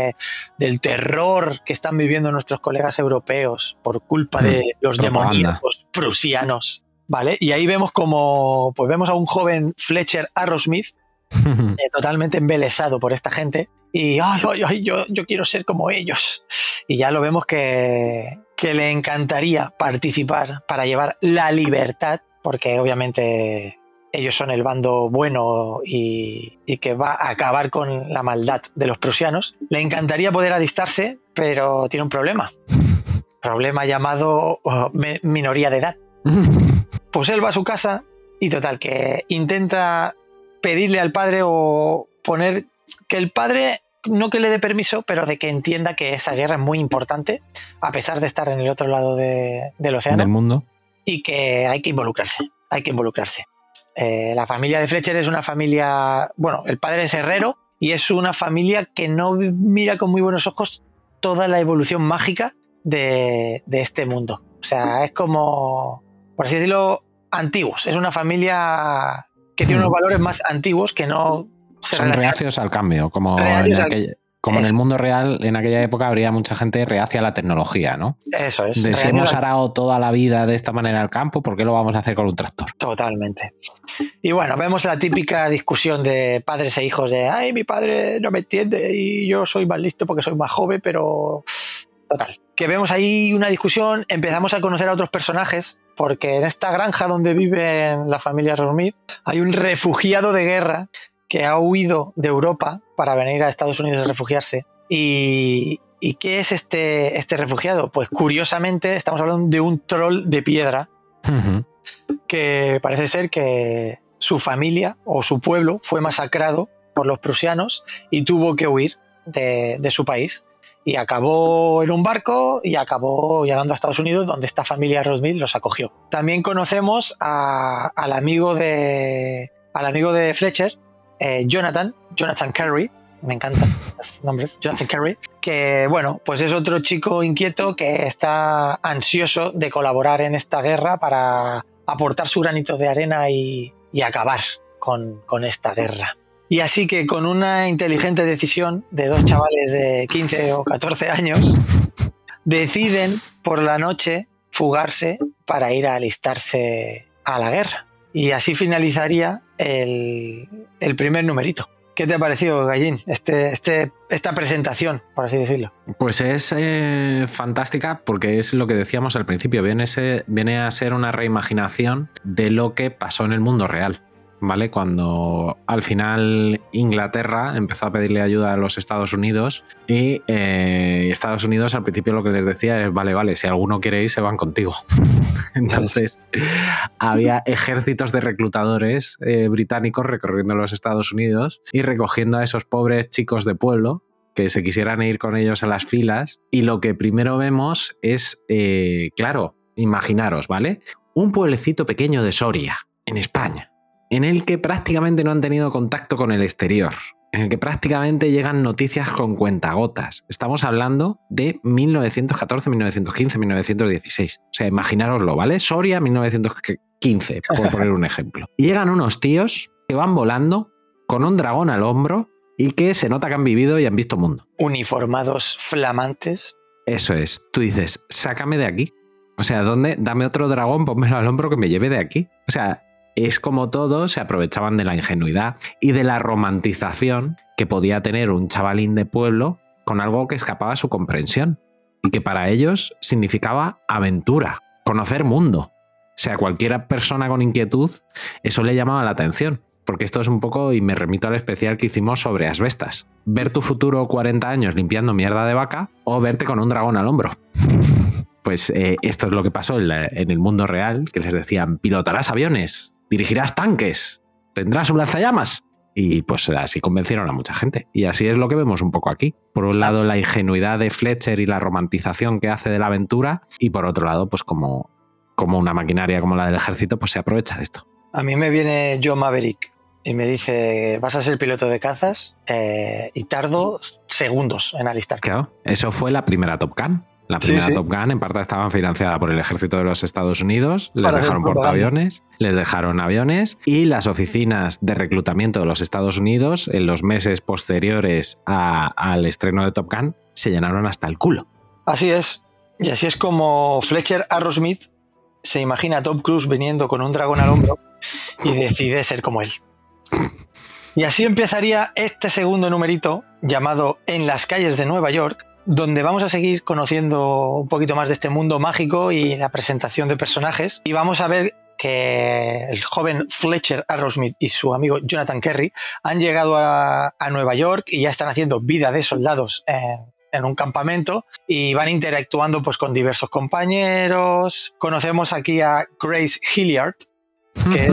eh, del terror que están viviendo nuestros colegas europeos por culpa de los Hmm, propaganda. demoníacos prusianos. ¿Vale? Y ahí vemos como, pues vemos a un joven Fletcher Arrowsmith eh, totalmente embelesado por esta gente y ay, ay, ay, yo, yo quiero ser como ellos. Y ya lo vemos que, que le encantaría participar para llevar la libertad, porque obviamente ellos son el bando bueno y, y que va a acabar con la maldad de los prusianos. Le encantaría poder alistarse, pero tiene un problema. Problema llamado oh, me- minoría de edad. Pues él va a su casa y total, que intenta pedirle al padre o poner que el padre no que le dé permiso, pero de que entienda que esa guerra es muy importante, a pesar de estar en el otro lado de- del océano, Del mundo. y que hay que involucrarse, hay que involucrarse. Eh, la familia de Fletcher es una familia, bueno, el padre es herrero y es una familia que no mira con muy buenos ojos toda la evolución mágica de, de este mundo. O sea, es como, por así decirlo, antiguos. Es una familia que tiene Mm. unos valores más antiguos que no se Son reacios al cambio, como, Reacios en, al- como en el mundo real, en aquella época habría mucha gente reacia a la tecnología, ¿no? Eso es. De si hemos arado toda la vida de esta manera al campo, ¿por qué lo vamos a hacer con un tractor? Totalmente. Y bueno, vemos la típica discusión de padres e hijos de, ay, mi padre no me entiende y yo soy más listo porque soy más joven, pero... Total. Que vemos ahí una discusión, empezamos a conocer a otros personajes, porque en esta granja donde viven la familia Smith hay un refugiado de guerra que ha huido de Europa para venir a Estados Unidos a refugiarse. ¿Y, ¿y qué es este, este refugiado? Pues curiosamente estamos hablando de un troll de piedra que parece ser que su familia o su pueblo fue masacrado por los prusianos y tuvo que huir de, de su país. Y acabó en un barco y acabó llegando a Estados Unidos, donde esta familia Rothschild los acogió. También conocemos a- al, amigo de, al amigo de Fletcher, eh, Jonathan, Jonathan Carey, me encantan los nombres, Jonathan Carey, que bueno, pues es otro chico inquieto que está ansioso de colaborar en esta guerra para aportar su granito de arena y, y acabar con, con esta guerra. Y así que con una inteligente decisión de dos chavales de 15 o 14 años, deciden por la noche fugarse para ir a alistarse a la guerra. Y así finalizaría el, primer numerito. ¿Qué te ha parecido, Gallín, este, este, esta presentación, por así decirlo? Pues es eh, fantástica porque es lo que decíamos al principio, viene, viene a ser una reimaginación de lo que pasó en el mundo real. ¿Vale? Cuando al final Inglaterra empezó a pedirle ayuda a los Estados Unidos y eh, Estados Unidos al principio lo que les decía es, vale, vale, si alguno quiere ir, se van contigo. Entonces había ejércitos de reclutadores eh, británicos recorriendo los Estados Unidos y recogiendo a esos pobres chicos de pueblo que se quisieran ir con ellos a las filas. Y lo que primero vemos es, eh, claro, imaginaros, ¿vale? Un pueblecito pequeño de Soria, en España en el que prácticamente no han tenido contacto con el exterior, en el que prácticamente llegan noticias con cuentagotas. Estamos hablando de 1914, 1915, 1916. O sea, imaginároslo, ¿vale? Soria, 1915, por poner un ejemplo. Y llegan unos tíos que van volando con un dragón al hombro y que se nota que han vivido y han visto mundo. Uniformados flamantes. Eso es. Tú dices, sácame de aquí. O sea, ¿dónde? Dame otro dragón, pónmelo al hombro que me lleve de aquí. O sea, es como todos se aprovechaban de la ingenuidad y de la romantización que podía tener un chavalín de pueblo con algo que escapaba a su comprensión y que para ellos significaba aventura, conocer mundo. O sea, cualquier persona con inquietud, eso le llamaba la atención. Porque esto es un poco, y me remito al especial que hicimos sobre asbestas. Ver tu futuro 40 años limpiando mierda de vaca o verte con un dragón al hombro. Pues eh, esto es lo que pasó en, en el mundo real, que les decían, pilotarás aviones, dirigirás tanques, tendrás un lanzallamas. Y pues así convencieron a mucha gente. Y así es lo que vemos un poco aquí. Por un lado, la ingenuidad de Fletcher y la romantización que hace de la aventura. Y por otro lado, pues como, como una maquinaria como la del ejército, pues se aprovecha de esto. A mí me viene Joe Maverick y me dice, vas a ser piloto de cazas eh, y tardo segundos en alistar. Claro, eso fue la primera Top Gun. La primera Top Gun en parte estaba financiada por el ejército de los Estados Unidos, les dejaron portaaviones, les dejaron aviones y las oficinas de reclutamiento de los Estados Unidos en los meses posteriores al estreno de Top Gun se llenaron hasta el culo. Así es. Y así es como Fletcher Arrowsmith se imagina a Tom Cruise viniendo con un dragón al hombro y decide ser como él. Y así empezaría este segundo numerito llamado En las calles de Nueva York, donde vamos a seguir conociendo un poquito más de este mundo mágico y la presentación de personajes. Y vamos a ver que el joven Fletcher Arrowsmith y su amigo Jonathan Kerry han llegado a, Nueva York y ya están haciendo vida de soldados en, un campamento y van interactuando pues, con diversos compañeros. Conocemos aquí a Grace Hilliard, que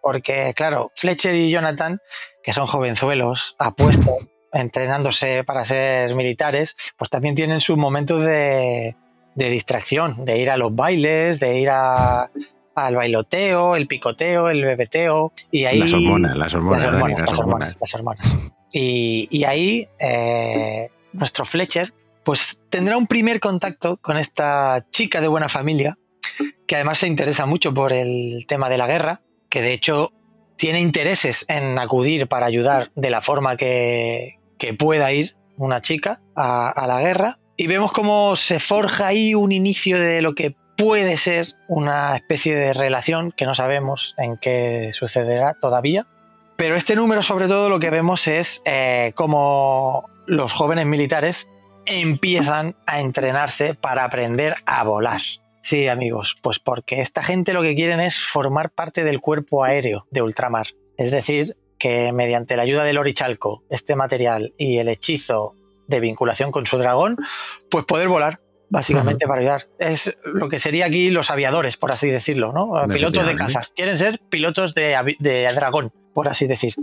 porque, claro, Fletcher y Jonathan, que son jovenzuelos, apuestos, entrenándose para ser militares, pues también tienen sus momentos de, distracción, de ir a los bailes, de ir al bailoteo, el picoteo, el bebeteo. Y ahí, las hormonas, las hormonas. Las hormonas, Y, ahí eh, nuestro Fletcher pues tendrá un primer contacto con esta chica de buena familia, que además se interesa mucho por el tema de la guerra, que de hecho tiene intereses en acudir para ayudar de la forma que, que pueda ir una chica a, la guerra. Y vemos cómo se forja ahí un inicio de lo que puede ser una especie de relación que no sabemos en qué sucederá todavía. Pero este número sobre todo lo que vemos es eh, cómo los jóvenes militares empiezan a entrenarse para aprender a volar. Sí, amigos, pues porque esta gente lo que quieren es formar parte del cuerpo aéreo de ultramar. Es decir, que mediante la ayuda del orichalco, este material y el hechizo de vinculación con su dragón, pues poder volar, básicamente para ayudar. Es lo que sería aquí los aviadores, por así decirlo, ¿no? Pilotos de caza. Quieren ser pilotos de, dragón, por así decir.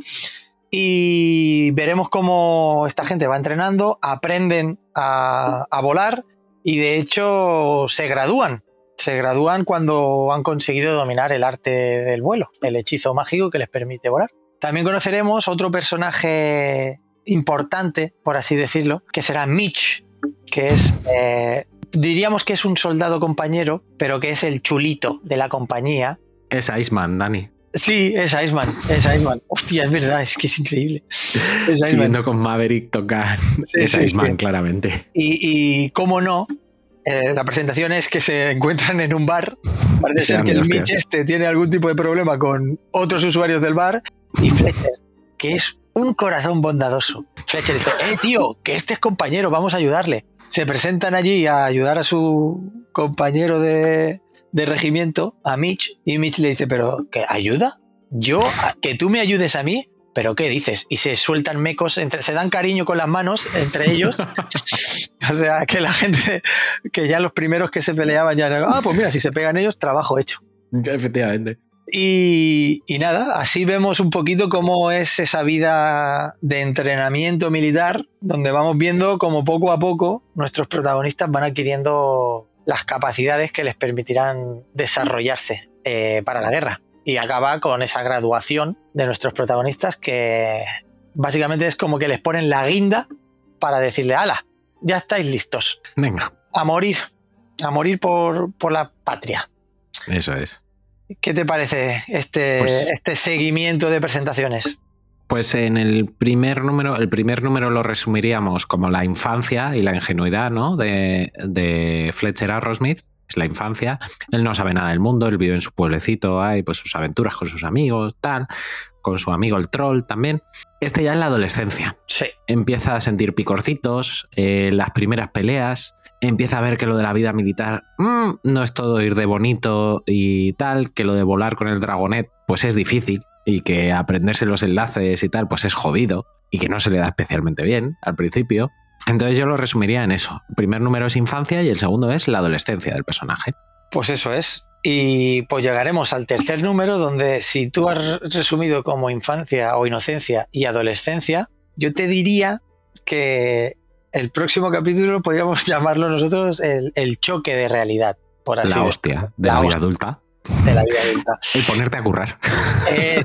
Y veremos cómo esta gente va entrenando, aprenden a, a volar y de hecho se gradúan se gradúan cuando han conseguido dominar el arte del vuelo, el hechizo mágico que les permite volar. También conoceremos otro personaje importante, por así decirlo, que será Mitch, que es, eh, diríamos que es un soldado compañero, pero que es el chulito de la compañía. Es Iceman, Dani. Sí, es Iceman, es Iceman. Hostia, es verdad, es que es increíble. Siguiendo con Maverick tocar, es Iceman, claramente. Y, y, cómo no, Eh, la presentación es que se encuentran en un bar. Parece Sí, ser que el. Mitch este tiene algún tipo de problema con otros usuarios del bar. Y Fletcher, que es un corazón bondadoso. Fletcher dice, eh, tío, que este es compañero, vamos a ayudarle. Se presentan allí a ayudar a su compañero de, de regimiento, a Mitch, y Mitch le dice, pero, ¿qué ayuda? ¿Yo? ¿A- ¿Que tú me ayudes a mí? ¿Pero qué dices? Y se sueltan mecos, entre, se dan cariño con las manos entre ellos. o sea, que la gente, que ya los primeros que se peleaban ya, ah, pues mira, si se pegan ellos, trabajo hecho. Efectivamente. Y, y nada, así vemos un poquito cómo es esa vida de entrenamiento militar, donde vamos viendo cómo poco a poco nuestros protagonistas van adquiriendo las capacidades que les permitirán desarrollarse eh, para la guerra. Y acaba con esa graduación de nuestros protagonistas que básicamente es como que les ponen la guinda para decirle, ala, ya estáis listos, Venga, a morir, a morir por, por la patria. eso es. ¿Qué te parece este, Pues- este seguimiento de presentaciones? Pues en el primer número, el primer número lo resumiríamos como la infancia y la ingenuidad, ¿no? De, de Fletcher Arrowsmith. Es la infancia. Él no sabe nada del mundo, él vive en su pueblecito, hay pues sus aventuras con sus amigos, tal, con su amigo el troll también. Este ya es la adolescencia. Sí, Empieza a sentir picorcitos, eh, las primeras peleas, empieza a ver que lo de la vida militar mm, no es todo ir de bonito y tal, que lo de volar con el dragonet pues es difícil y que aprenderse los enlaces y tal pues es jodido y que no se le da especialmente bien al principio. Entonces yo lo resumiría en eso. El primer número es infancia y el segundo es la adolescencia del personaje. pues eso es. Y pues llegaremos al tercer número donde si tú has resumido como infancia o inocencia y adolescencia, yo te diría que el próximo capítulo podríamos llamarlo nosotros el, el choque de realidad, por así la decirlo, hostia de La la, vida adulta. de la vida adulta. El ponerte a currar. Eh,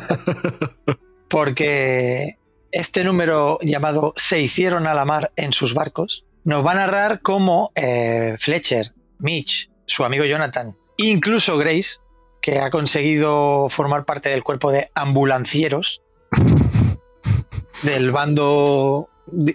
porque este número llamado Se hicieron a la mar en sus barcos nos va a narrar cómo eh, Fletcher, Mitch, su amigo Jonathan, incluso Grace, que ha conseguido formar parte del cuerpo de ambulancieros del bando,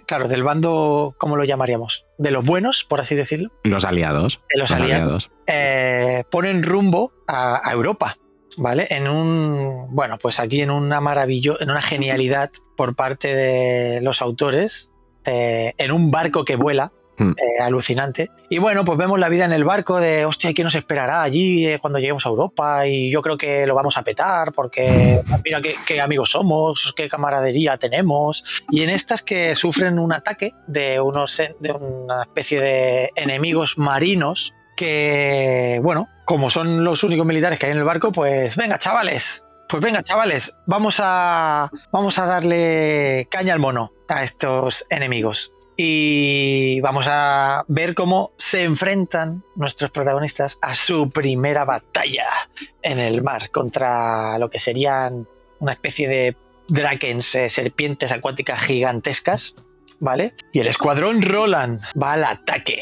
claro, del bando, ¿cómo lo llamaríamos? De los buenos, por así decirlo Los aliados. de los, aliados, eh, ponen rumbo a, a Europa, ¿vale? En un, bueno, pues aquí en una maravillo, en una genialidad por parte de los autores, eh, en un barco que vuela, Hmm. eh, alucinante. Y bueno, pues vemos la vida en el barco de, hostia, ¿qué nos esperará allí eh, cuando lleguemos a Europa? Y yo creo que lo vamos a petar porque mira qué, qué amigos somos, qué camaradería tenemos. Y en estas que sufren un ataque de, unos, de una especie de enemigos marinos que, bueno, como son los únicos militares que hay en el barco, pues venga, chavales. Pues venga, chavales, vamos a, vamos a darle caña al mono a estos enemigos. Y vamos a ver cómo se enfrentan nuestros protagonistas a su primera batalla en el mar contra lo que serían una especie de drakens, eh, serpientes acuáticas gigantescas, ¿vale? Y el escuadrón Roland va al ataque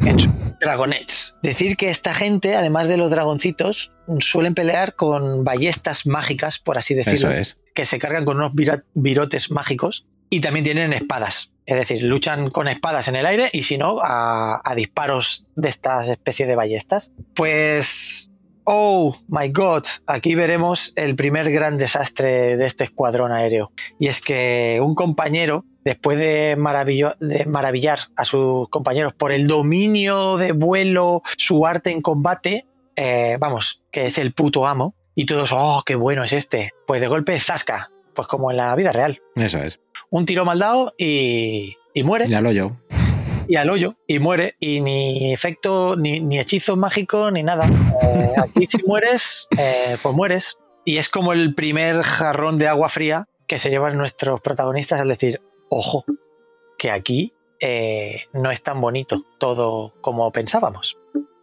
en sus dragonets. Decir que esta gente, además de los dragoncitos, suelen pelear con ballestas mágicas, por así decirlo, Eso es. que se cargan con unos virotes mágicos y también tienen espadas. Es decir, luchan con espadas en el aire y si no, a, a disparos de estas especies de ballestas. Pues... Oh, my God, aquí veremos el primer gran desastre de este escuadrón aéreo. Y es que un compañero, después de, maravillar a sus compañeros por el dominio de vuelo, su arte en combate, eh, vamos, que es el puto amo, y todos, oh, qué bueno es este. Pues de golpe, zasca, pues como en la vida real. Eso es. Un tiro mal dado y, y muere, Ya lo yo. y al hoyo, y muere, y ni efecto, ni, ni hechizo mágico, ni nada. Eh, aquí si mueres, eh, pues mueres. Y es como el primer jarrón de agua fría que se llevan nuestros protagonistas al decir, ojo, que aquí eh, no es tan bonito todo como pensábamos.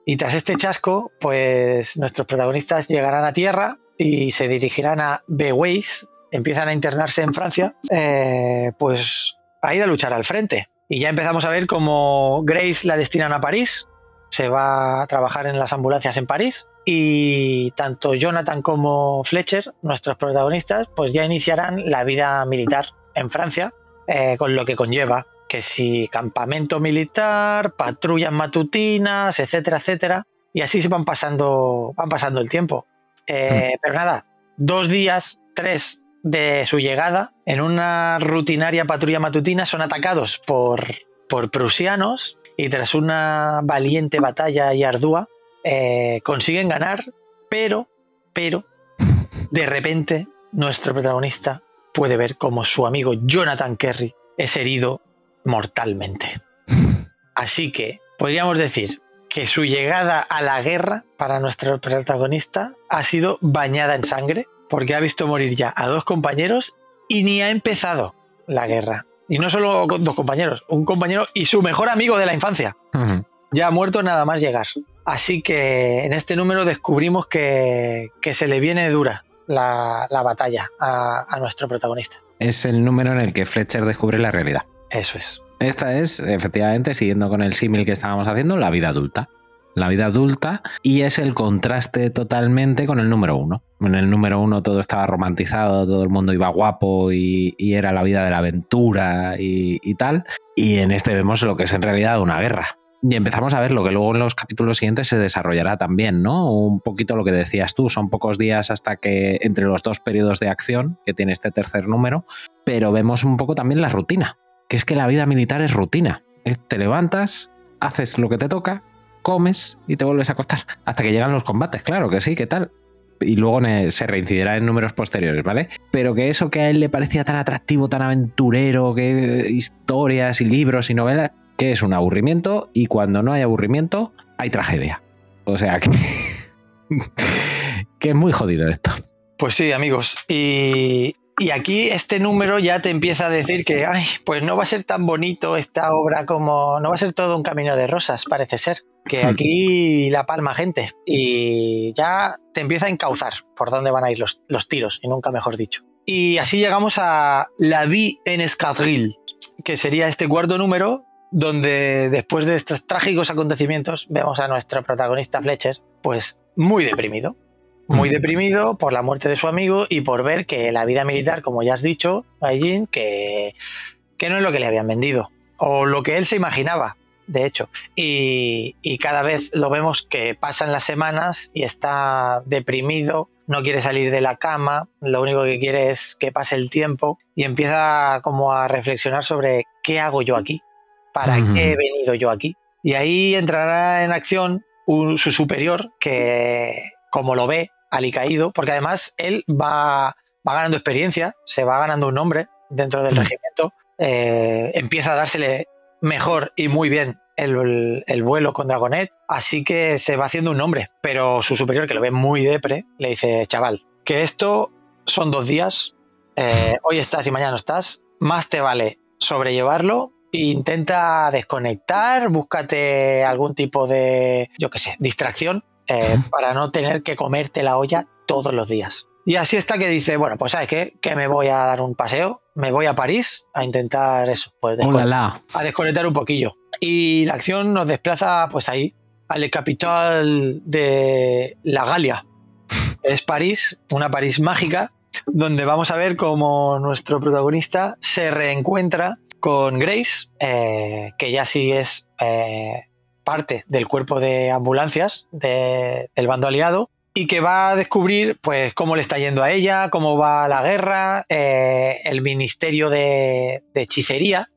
Y tras este chasco, pues nuestros protagonistas llegarán a tierra y se dirigirán a Beweis, empiezan a internarse en Francia, eh, pues a ir a luchar al frente. Y ya empezamos a ver cómo Grace la destinan a París, se va a trabajar en las ambulancias en París. Y tanto Jonathan como Fletcher, nuestros protagonistas, pues ya iniciarán la vida militar en Francia, eh, con lo que conlleva que si campamento militar, patrullas matutinas, etcétera, etcétera. Y así se van pasando, van pasando el tiempo. Eh, pero nada, dos días, tres de su llegada, en una rutinaria patrulla matutina, son atacados por, por prusianos y tras una valiente batalla y ardua, eh, consiguen ganar, pero, pero, de repente, nuestro protagonista puede ver como su amigo Jonathan Kerry es herido mortalmente. Así que podríamos decir que su llegada a la guerra para nuestro protagonista ha sido bañada en sangre, porque ha visto morir ya a dos compañeros y ni ha empezado la guerra. Y no solo dos compañeros, un compañero y su mejor amigo de la infancia. Ya ha muerto nada más llegar. Así que en este número descubrimos que, se le viene dura la, batalla a, nuestro protagonista. Es el número en el que Fletcher descubre la realidad. Eso es. Esta es, efectivamente, siguiendo con el símil que estábamos haciendo, la vida adulta. La vida adulta y es el contraste totalmente con el número uno. En el número uno todo estaba romantizado, todo el mundo iba guapo y, era la vida de la aventura y, y tal. Y en este vemos lo que es en realidad una guerra y empezamos a ver lo que luego en los capítulos siguientes se desarrollará también, ¿no? Un poquito lo que decías tú, son pocos días hasta que entre los dos periodos de acción que tiene este tercer número, pero vemos un poco también la rutina, que es que la vida militar es rutina. Te levantas, haces lo que te toca, comes y te vuelves a acostar, hasta que llegan los combates, claro que sí, ¿qué tal? y luego se reincidirá en números posteriores, ¿vale? Pero que eso que a él le parecía tan atractivo, tan aventurero, que historias y libros y novelas, que es un aburrimiento y cuando no hay aburrimiento hay tragedia. O sea que, que es muy jodido esto. Pues sí, amigos. Y, aquí este número ya te empieza a decir que, ay, pues no va a ser tan bonito esta obra como, no va a ser todo un camino de rosas, parece ser. Que hmm. aquí la palma gente. Y ya te empieza a encauzar por dónde van a ir los, los tiros, y nunca mejor dicho. Y así llegamos a La Vie en Escadrille, que sería este cuarto número donde después de estos trágicos acontecimientos vemos a nuestro protagonista Fletcher pues muy deprimido. Muy deprimido por la muerte de su amigo y por ver que la vida militar, como ya has dicho, que, que no es lo que le habían vendido. O lo que él se imaginaba, de hecho. Y, y cada vez lo vemos que pasan las semanas y está deprimido, no quiere salir de la cama, lo único que quiere es que pase el tiempo y empieza como a reflexionar sobre qué hago yo aquí ¿Para qué he venido yo aquí? Y ahí entrará en acción su superior que, como lo ve, alicaído, porque además él va, va ganando experiencia, se va ganando un nombre dentro del regimiento, eh, empieza a dársele mejor y muy bien el, vuelo con Dragonet, así que se va haciendo un nombre, pero su superior, que lo ve muy depre, le dice, chaval, que esto son dos días, eh, hoy estás y mañana no estás, más te vale sobrellevarlo intenta desconectar, búscate algún tipo de, yo qué sé, distracción eh, para no tener que comerte la olla todos los días. Y así está que dice, bueno, pues sabes qué, que me voy a dar un paseo, me voy a París a intentar eso, pues a desconectar un poquillo. Y la acción nos desplaza pues ahí, al capital de la Galia. Es París, una París mágica, donde vamos a ver cómo nuestro protagonista se reencuentra con Grace, eh, que ya sí es eh, parte del cuerpo de ambulancias del bando aliado y que va a descubrir pues cómo le está yendo a ella, cómo va la guerra, eh, el ministerio de, hechicería,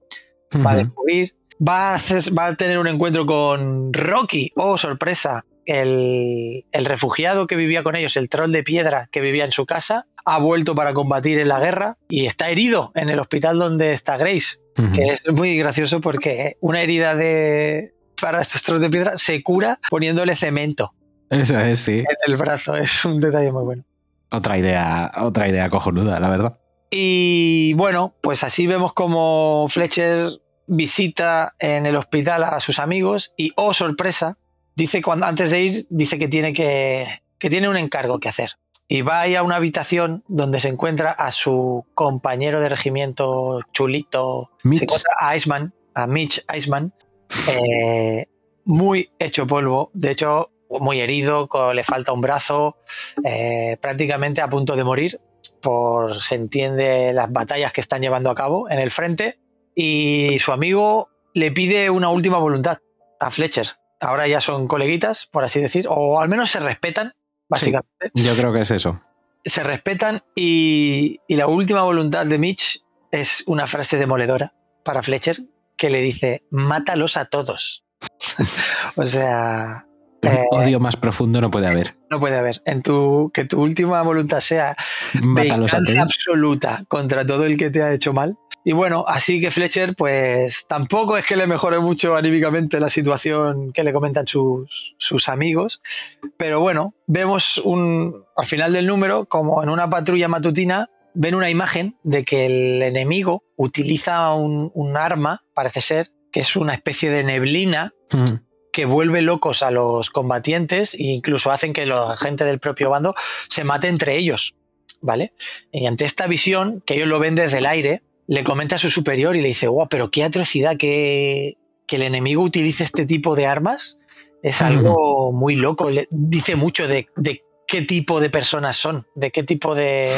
va a descubrir, va a, va a tener un encuentro con Rocky, oh sorpresa, el, el, refugiado que vivía con ellos, el troll de piedra que vivía en su casa, ha vuelto para combatir en la guerra y está herido en el hospital donde está Grace que es muy gracioso porque una herida de para estos trozos de piedra se cura poniéndole cemento. Eso es, sí. En el brazo, es un detalle muy bueno. Otra idea, otra idea cojonuda, la verdad. Y bueno, pues así vemos como Fletcher visita en el hospital a sus amigos y, oh sorpresa, dice cuando antes de ir, dice que tiene que, que tiene un encargo que hacer y va a una habitación donde se encuentra a su compañero de regimiento chulito, se encuentra a Iceman, a Mitch Iceman, eh, muy hecho polvo, de hecho muy herido, le falta un brazo, eh, prácticamente a punto de morir, por se entiende las batallas que están llevando a cabo en el frente. y su amigo le pide una última voluntad a Fletcher. Ahora ya son coleguitas, por así decir, o al menos se respetan, básicamente. Yo creo que es eso. Se respetan y, y la última voluntad de Mitch es una frase demoledora para Fletcher que le dice, mátalos a todos. o sea... eh, Odio más profundo no puede haber. no puede haber. En tu, que tu última voluntad sea Mátalos a todos. absoluta contra todo el que te ha hecho mal. Y bueno, así que Fletcher, pues tampoco es que le mejore mucho anímicamente la situación que le comentan sus, sus amigos. Pero bueno, vemos un, al final del número, como en una patrulla matutina, ven una imagen de que el enemigo utiliza un, un arma, parece ser, que es una especie de neblina Mm. que vuelve locos a los combatientes e incluso hacen que la gente del propio bando se mate entre ellos, ¿vale? Y ante esta visión, que ellos lo ven desde el aire, le comenta a su superior y le dice, wow, pero qué atrocidad que, que el enemigo utilice este tipo de armas. Es algo muy loco. Le dice mucho de, de qué tipo de personas son, de qué tipo de,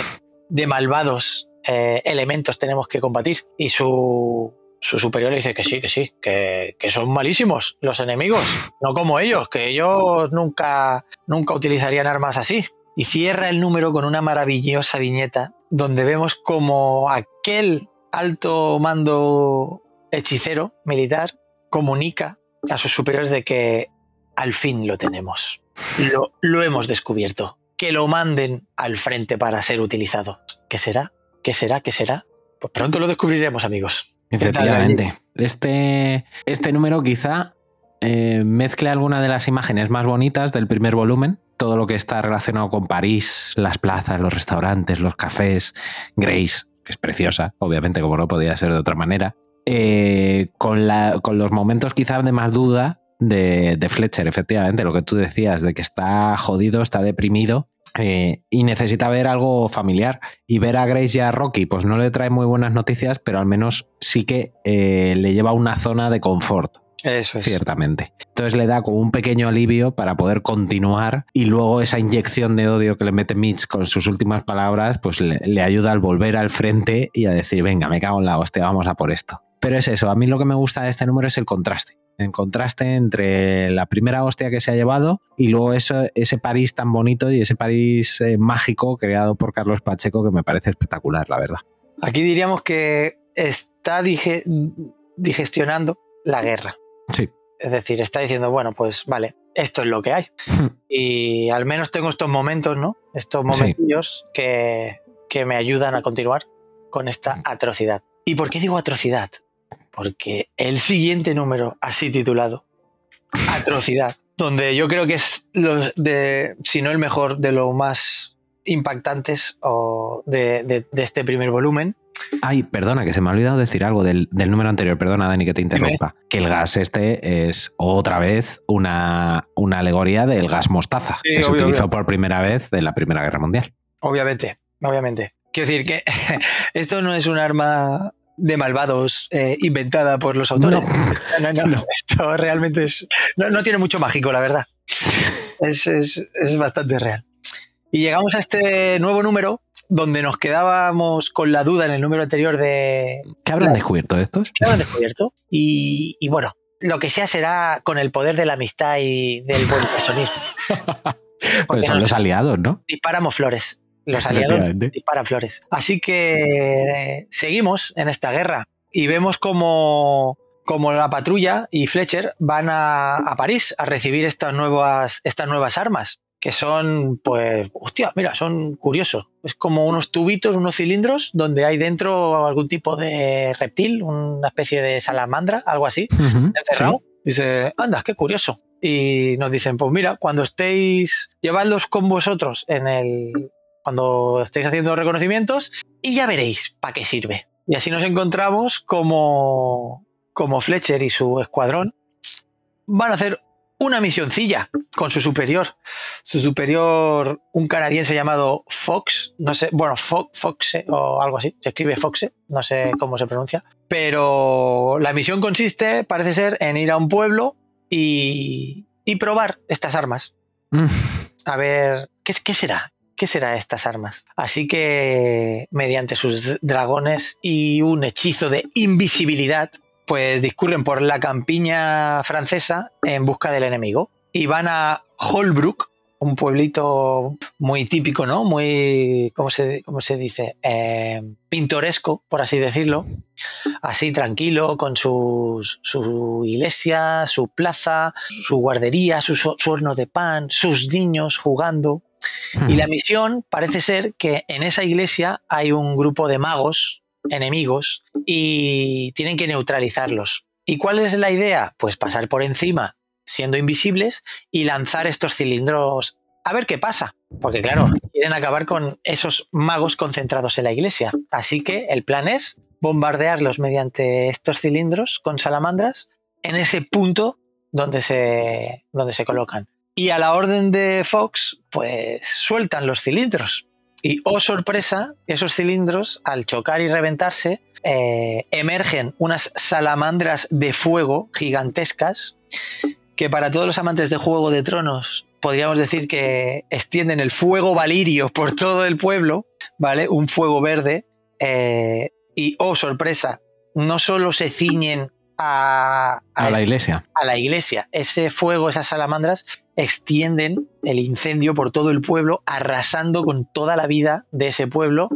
de malvados eh, elementos tenemos que combatir. Y su, su superior le dice que sí, que sí, que, que son malísimos los enemigos, no como ellos, que ellos nunca, nunca utilizarían armas así. Y cierra el número con una maravillosa viñeta donde vemos como aquel alto mando hechicero militar comunica a sus superiores de que al fin lo tenemos. Lo, lo hemos descubierto. Que lo manden al frente para ser utilizado. ¿Qué será? ¿Qué será? ¿Qué será? Pues pronto lo descubriremos, amigos. ¿Qué tal, Efectivamente. Este, este número quizá eh, mezcle alguna de las imágenes más bonitas del primer volumen. Todo lo que está relacionado con París, las plazas, los restaurantes, los cafés, Grace, que es preciosa, obviamente, como no podía ser de otra manera. Eh, con, la- con los momentos quizás de más duda de, de Fletcher, efectivamente, lo que tú decías, de que está jodido, está deprimido eh, y necesita ver algo familiar. Y ver a Grace y a Rocky, pues no le trae muy buenas noticias, pero al menos sí que eh, le lleva a una zona de confort, Eso es. ciertamente. Entonces le da como un pequeño alivio para poder continuar y luego esa inyección de odio que le mete Mitch con sus últimas palabras, pues le, le ayuda al volver al frente y a decir, venga, me cago en la hostia, vamos a por esto. Pero es eso, a mí lo que me gusta de este número es el contraste. El contraste entre la primera hostia que se ha llevado y luego eso, ese París tan bonito y ese París eh, mágico creado por Carlos Pacheco que me parece espectacular, la verdad. Aquí diríamos que está dige- digestionando la guerra. Sí. Es decir, está diciendo, bueno, pues vale, esto es lo que hay. Y al menos tengo estos momentos, ¿no? Estos Sí. momentillos que, que me ayudan a continuar con esta atrocidad. ¿Y por qué digo atrocidad? Porque el siguiente número, así titulado, Atrocidad, donde yo creo que es, lo de, si no el mejor, de los más impactantes o de, de- de este primer volumen. Ay, perdona, que se me ha olvidado decir algo del, del número anterior. Perdona, Dani, que te interrumpa. Que el gas este es otra vez una, una alegoría del gas mostaza, Sí, que se utilizó obvio. por primera vez en la Primera Guerra Mundial. Obviamente, obviamente. Quiero decir que esto no es un arma de malvados eh, inventada por los autores. No, no, no. Esto realmente es. No, no tiene mucho mágico, la verdad. Es, es- es bastante real. Y llegamos a este nuevo número donde nos quedábamos con la duda en el número anterior de ¿Qué habrán descubierto estos? qué han descubierto. Y, y bueno, lo que sea será con el poder de la amistad y del buen personismo. Pues son los aliados, ¿no? disparamos flores. Los aliados disparan flores. Así que eh, seguimos en esta guerra y vemos como, como la patrulla y Fletcher van a, a París a recibir estas nuevas, estas nuevas armas. Que son, pues, hostia, mira, son curiosos. Es como unos tubitos, unos cilindros, donde hay dentro algún tipo de reptil, una especie de salamandra, algo así encerrado. Dice, anda, qué curioso. Y nos dicen, pues mira, cuando estéis, llevadlos con vosotros en el. Cuando estéis haciendo reconocimientos y ya veréis para qué sirve. Y así nos encontramos como, como Fletcher y su escuadrón van a hacer una misioncilla con su superior. Su superior, un canadiense llamado Fox, no sé, bueno, Fo- Foxe o algo así, se escribe Foxe, no sé cómo se pronuncia. Pero la misión consiste, parece ser, en ir a un pueblo y, y probar estas armas. Mm. A ver, ¿qué, qué será? ¿qué será estas armas? Así que mediante sus dragones y un hechizo de invisibilidad, pues discurren por la campiña francesa en busca del enemigo y van a Holbrook, un pueblito muy típico, ¿no? Muy, ¿cómo se, cómo se dice? Eh, pintoresco, por así decirlo. Así tranquilo, con sus, su iglesia, su plaza, su guardería, su, su horno de pan, sus niños jugando. Y la misión parece ser que en esa iglesia hay un grupo de magos enemigos y tienen que neutralizarlos. ¿Y cuál es la idea? Pues pasar por encima siendo invisibles y lanzar estos cilindros a ver qué pasa. Porque claro, quieren acabar con esos magos concentrados en la iglesia. Así que el plan es bombardearlos mediante estos cilindros con salamandras en ese punto donde se, donde se colocan. Y a la orden de Fox, pues sueltan los cilindros. Y oh sorpresa, esos cilindros, al chocar y reventarse, eh, emergen unas salamandras de fuego gigantescas que para todos los amantes de Juego de Tronos podríamos decir que extienden el fuego valirio por todo el pueblo, ¿vale? Un fuego verde. Eh, y, oh, sorpresa, no solo se ciñen a, a, la iglesia. A la iglesia. Ese fuego, esas salamandras, extienden el incendio por todo el pueblo, arrasando con toda la vida de ese pueblo,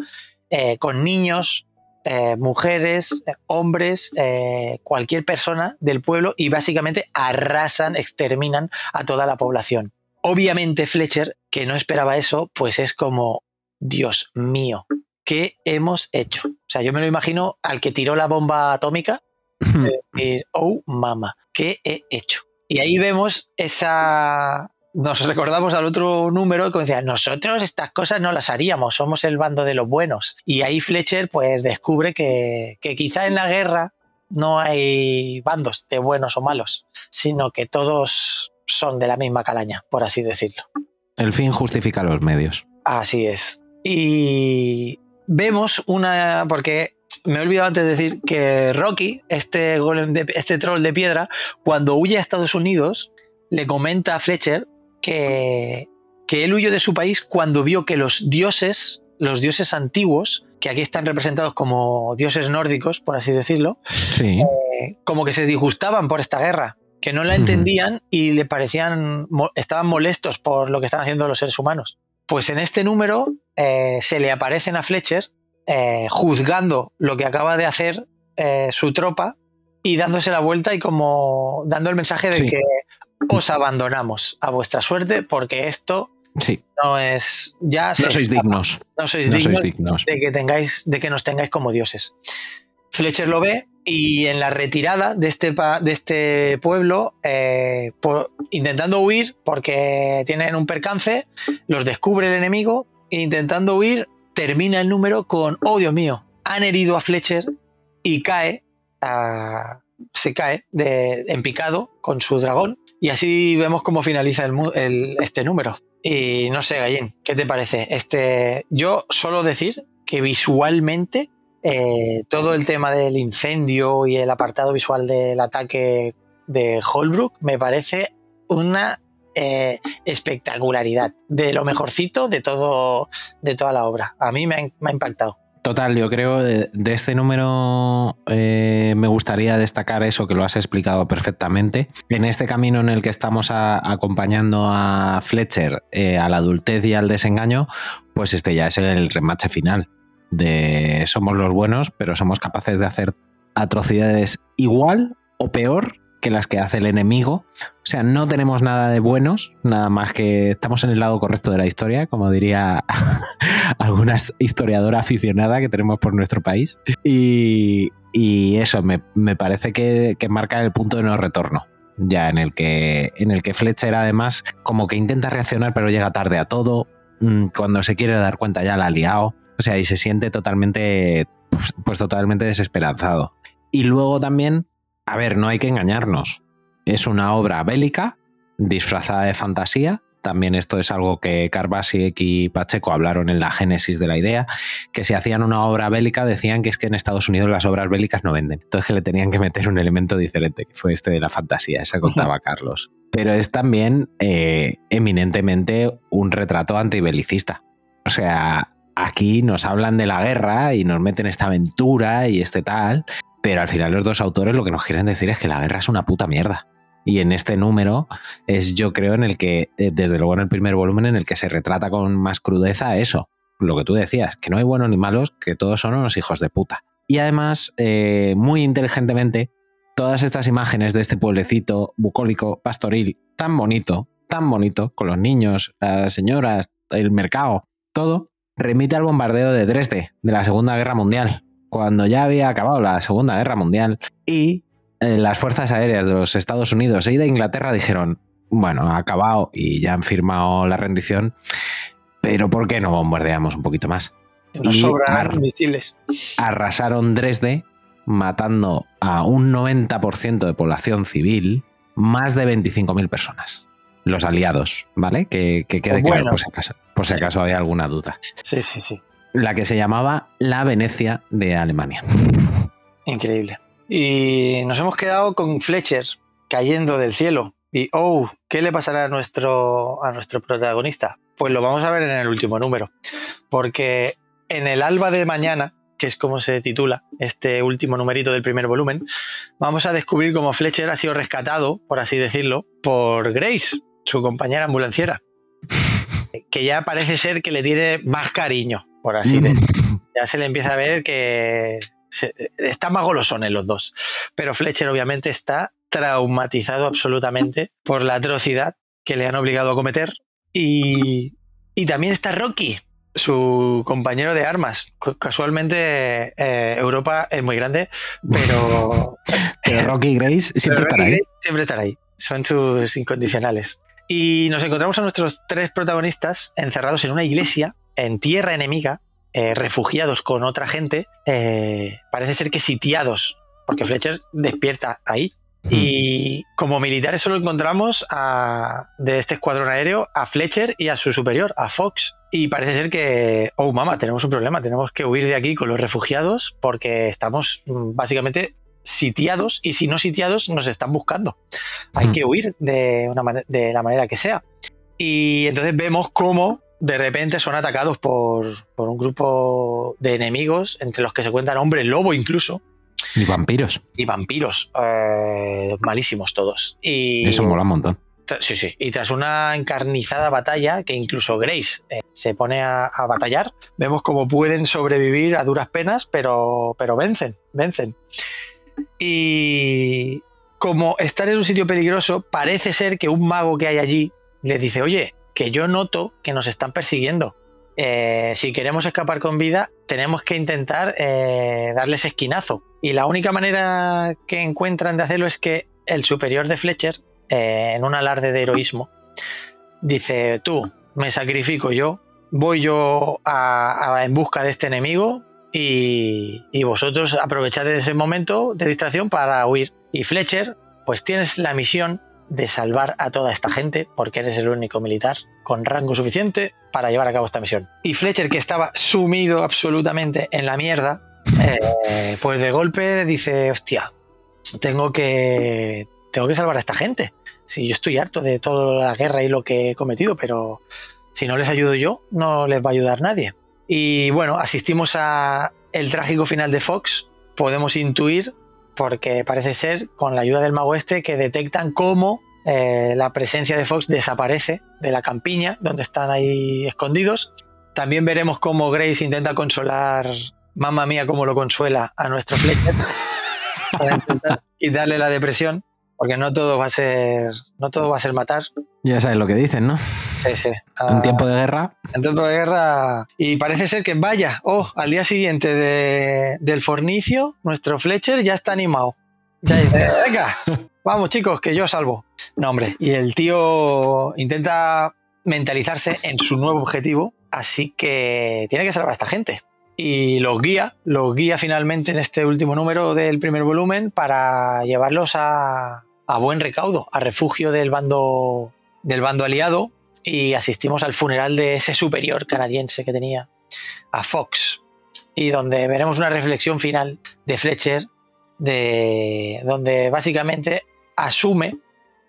eh, con niños, eh, mujeres, eh, hombres, eh, cualquier persona del pueblo y básicamente arrasan, exterminan a toda la población. Obviamente Fletcher, que no esperaba eso, pues es como, Dios mío, ¿qué hemos hecho? O sea, yo me lo imagino al que tiró la bomba atómica, decir, oh, mama, ¿qué he hecho? Y ahí vemos esa, nos recordamos al otro número que decía, nosotros estas cosas no las haríamos, somos el bando de los buenos. Y ahí Fletcher pues descubre que, que quizá en la guerra no hay bandos de buenos o malos, sino que todos son de la misma calaña, por así decirlo. El fin justifica los medios. Así es. Y vemos una, porque me he olvidado antes de decir que Rocky, este, este troll de piedra, cuando huye a Estados Unidos, le comenta a Fletcher que, que él huyó de su país cuando vio que los dioses, los dioses antiguos, que aquí están representados como dioses nórdicos, por así decirlo, sí. eh, como que se disgustaban por esta guerra, que no la entendían y le parecían, estaban molestos por lo que están haciendo los seres humanos. Pues en este número eh, se le aparecen a Fletcher eh, juzgando lo que acaba de hacer eh, su tropa y dándose la vuelta y como dando el mensaje de sí. que os abandonamos a vuestra suerte porque esto sí. no es ya no sois escapa. dignos no sois no dignos, sois dignos. de que tengáis de que nos tengáis como dioses Fletcher lo ve y en la retirada de este, de este pueblo, eh, por- intentando huir porque tienen un percance, los descubre el enemigo e intentando huir termina el número con, oh Dios mío, han herido a Fletcher y cae, ah, se cae de, en picado con su dragón y así vemos cómo finaliza este número. Y no sé, Gallín, ¿qué te parece? Este, yo solo decir que visualmente eh, todo el tema del incendio y el apartado visual del ataque de Holbrook me parece una eh, espectacularidad de lo mejorcito de todo de toda la obra. A mí me ha, impactado. Total, yo creo de, de este número eh, me gustaría destacar eso que lo has explicado perfectamente. En este camino en el que estamos a- acompañando a Fletcher eh, a la adultez y al desengaño, pues este ya es el remate final. De somos los buenos, pero somos capaces de hacer atrocidades igual o peor que las que hace el enemigo. O sea, no tenemos nada de buenos, nada más que estamos en el lado correcto de la historia, como diría alguna historiadora aficionada que tenemos por nuestro país. Y, eso, me, me parece que, que marca el punto de no retorno. Ya en el que en el que Fletcher además como que intenta reaccionar pero llega tarde a todo. Mm, Cuando se quiere dar cuenta ya la ha liado. O sea, y se siente totalmente pues, pues totalmente desesperanzado. Y luego también, a ver, no hay que engañarnos. Es una obra bélica disfrazada de fantasía. También esto es algo que Carbasiek y Pacheco hablaron en la génesis de la idea, que si hacían una obra bélica decían que es que en Estados Unidos las obras bélicas no venden. Entonces que le tenían que meter un elemento diferente, que fue este de la fantasía, esa contaba Carlos. Pero es también eh, eminentemente un retrato antibelicista. O sea, aquí nos hablan de la guerra y nos meten esta aventura y este tal, pero al final los dos autores lo que nos quieren decir es que la guerra es una puta mierda. Y en este número es yo creo en el que, eh, desde luego en el primer volumen, en el que se retrata con más crudeza eso, lo que tú decías, que no hay buenos ni malos, que todos son unos hijos de puta. Y además, eh, muy inteligentemente, todas estas imágenes de este pueblecito bucólico, pastoril, tan bonito, tan bonito, con los niños, las señoras, el mercado, todo, remite al bombardeo de Dresde, de la Segunda Guerra Mundial, cuando ya había acabado la Segunda Guerra Mundial y eh, las fuerzas aéreas de los Estados Unidos y de Inglaterra dijeron, bueno, ha acabado y ya han firmado la rendición, pero ¿por qué no bombardeamos un poquito más? Nos Y sobran ar- misiles. arrasaron Dresde, matando a un 90% de población civil, más de 25.000 personas. Los aliados, ¿vale? Que, que quede Pues claro por si, acaso, por si acaso hay alguna duda. Sí, sí, sí. La que se llamaba la Venecia de Alemania. Increíble. Y nos hemos quedado con Fletcher cayendo del cielo. Y, oh, ¿qué le pasará a nuestro, a nuestro protagonista? Pues lo vamos a ver en el último número. Porque en el alba de mañana, que es como se titula este último numerito del primer volumen, vamos a descubrir cómo Fletcher ha sido rescatado, por así decirlo, por Grace, su compañera ambulanciera. Que ya parece ser que le tiene más cariño, por así decirlo ya se le empieza a ver que se- están más golosones los dos. Pero Fletcher obviamente está traumatizado absolutamente por la atrocidad que le han obligado a cometer. Y, y también está Rocky, su compañero de armas. Casualmente eh, Europa es muy grande, pero Pero Rocky y Grace siempre Rocky ahí. Siempre estará ahí. Son sus incondicionales. Y nos encontramos a nuestros tres protagonistas encerrados en una iglesia, en tierra enemiga, eh, refugiados con otra gente. eh, parece ser que sitiados, porque Fletcher despierta ahí. Y como militares solo encontramos a- de este escuadrón aéreo a Fletcher y a su superior, a Fox. Y parece ser que, oh mamá, tenemos un problema, tenemos que huir de aquí con los refugiados porque estamos mm, básicamente sitiados y si no sitiados nos están buscando. Hay que huir de, una de la manera que sea. Y entonces vemos cómo de repente son atacados por, por un grupo de enemigos, entre los que se cuentan hombres lobo incluso, Y vampiros. y vampiros, eh, malísimos todos. Y, Eso mola un montón. Sí, sí. Y tras una encarnizada batalla, que incluso Grace eh, se pone a, a batallar, vemos cómo pueden sobrevivir a duras penas, pero, pero vencen, vencen. Y como estar en un sitio peligroso, parece ser que un mago que hay allí les dice, oye, que yo noto que nos están persiguiendo. Eh, si queremos escapar con vida, tenemos que intentar eh, darles esquinazo. Y la única manera que encuentran de hacerlo es que el superior de Fletcher eh, en un alarde de heroísmo, dice, tú, me sacrifico yo, voy yo a- en busca de este enemigo y, vosotros aprovechad ese momento de distracción para huir. Y Fletcher, pues tienes la misión de salvar a toda esta gente, porque eres el único militar con rango suficiente para llevar a cabo esta misión. Y Fletcher, que estaba sumido absolutamente en la mierda, eh, pues de golpe dice, hostia, tengo que, tengo que salvar a esta gente. Si yo estoy harto de toda la guerra y lo que he cometido, pero si no les ayudo yo, no les va a ayudar nadie. Y bueno, asistimos a el trágico final de Fox. Podemos intuir, porque parece ser, con la ayuda del mago este, que detectan cómo eh, la presencia de Fox desaparece de la campiña, donde están ahí escondidos. También veremos cómo Grace intenta consolar, mamma mía, cómo lo consuela a nuestro Fletcher para intentar quitarle la depresión, porque no todo va a ser, no todo va a ser matar. Ya sabes lo que dicen, ¿no? Sí, sí. En Ah, tiempo de guerra, en tiempo de guerra. Y parece ser que vaya, oh, al día siguiente de- del fornicio, nuestro Fletcher ya está animado. Ya dice, venga, vamos chicos, que yo salvo. No, hombre, y el tío intenta mentalizarse en su nuevo objetivo, así que tiene que salvar a esta gente. Y los guía, los guía finalmente en este último número del primer volumen para llevarlos a, a buen recaudo, a refugio del bando, del bando aliado, y asistimos al funeral de ese superior canadiense que tenía, a Fox, y donde veremos una reflexión final de Fletcher, de, donde básicamente asume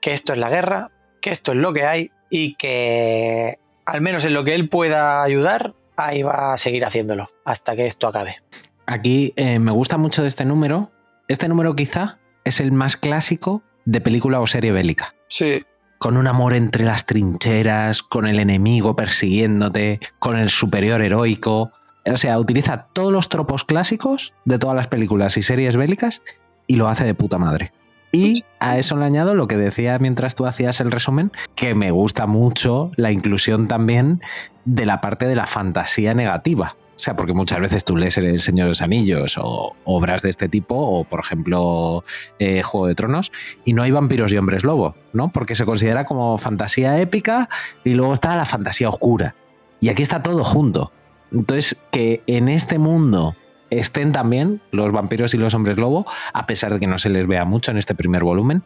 que esto es la guerra, que esto es lo que hay y que al menos en lo que él pueda ayudar, ahí va a seguir haciéndolo hasta que esto acabe. Aquí eh, me gusta mucho de este número. Este número quizá es el más clásico de película o serie bélica. Sí. Con un amor entre las trincheras, con el enemigo persiguiéndote, con el superior heroico. O sea, utiliza todos los tropos clásicos de todas las películas y series bélicas y lo hace de puta madre. Y a eso le añado lo que decía mientras tú hacías el resumen, que me gusta mucho la inclusión también de la parte de la fantasía negativa. O sea, porque muchas veces tú lees El Señor de los Anillos o obras de este tipo, o por ejemplo eh, Juego de Tronos, y no hay vampiros y hombres lobo, ¿no? Porque se considera como fantasía épica y luego está la fantasía oscura. Y aquí está todo junto. Entonces, que en este mundo estén también los vampiros y los hombres lobo, a pesar de que no se les vea mucho en este primer volumen,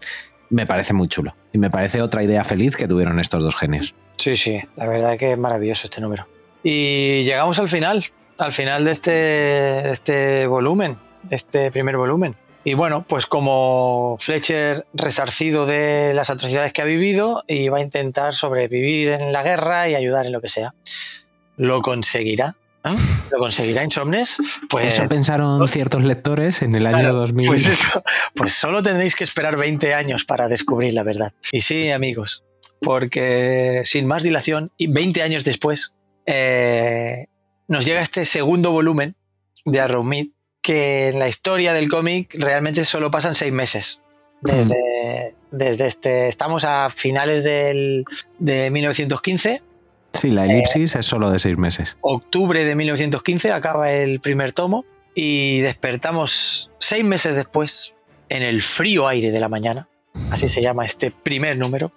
me parece muy chulo. Y me parece otra idea feliz que tuvieron estos dos genios. Sí, sí, la verdad que es maravilloso este número. Y llegamos al final, al final de este, de este volumen, de este primer volumen. Y bueno, pues como Fletcher resarcido de las atrocidades que ha vivido y va a intentar sobrevivir en la guerra y ayudar en lo que sea. Lo conseguirá. ¿eh? ¿Lo conseguirá Insomnes? Pues Eso pensaron ciertos lectores en el año Claro, 2000. Pues, eso, pues solo tendréis que esperar 20 años para descubrir la verdad. Y sí, amigos, porque sin más dilación, y 20 años después, eh, nos llega este segundo volumen de Arrowmead, que en la historia del cómic realmente solo pasan seis meses. Desde, desde este, estamos a finales del, de 1915 Sí, la elipsis es solo de seis meses. octubre de 1915 acaba el primer tomo y despertamos seis meses después en el frío aire de la mañana, así se llama este primer número,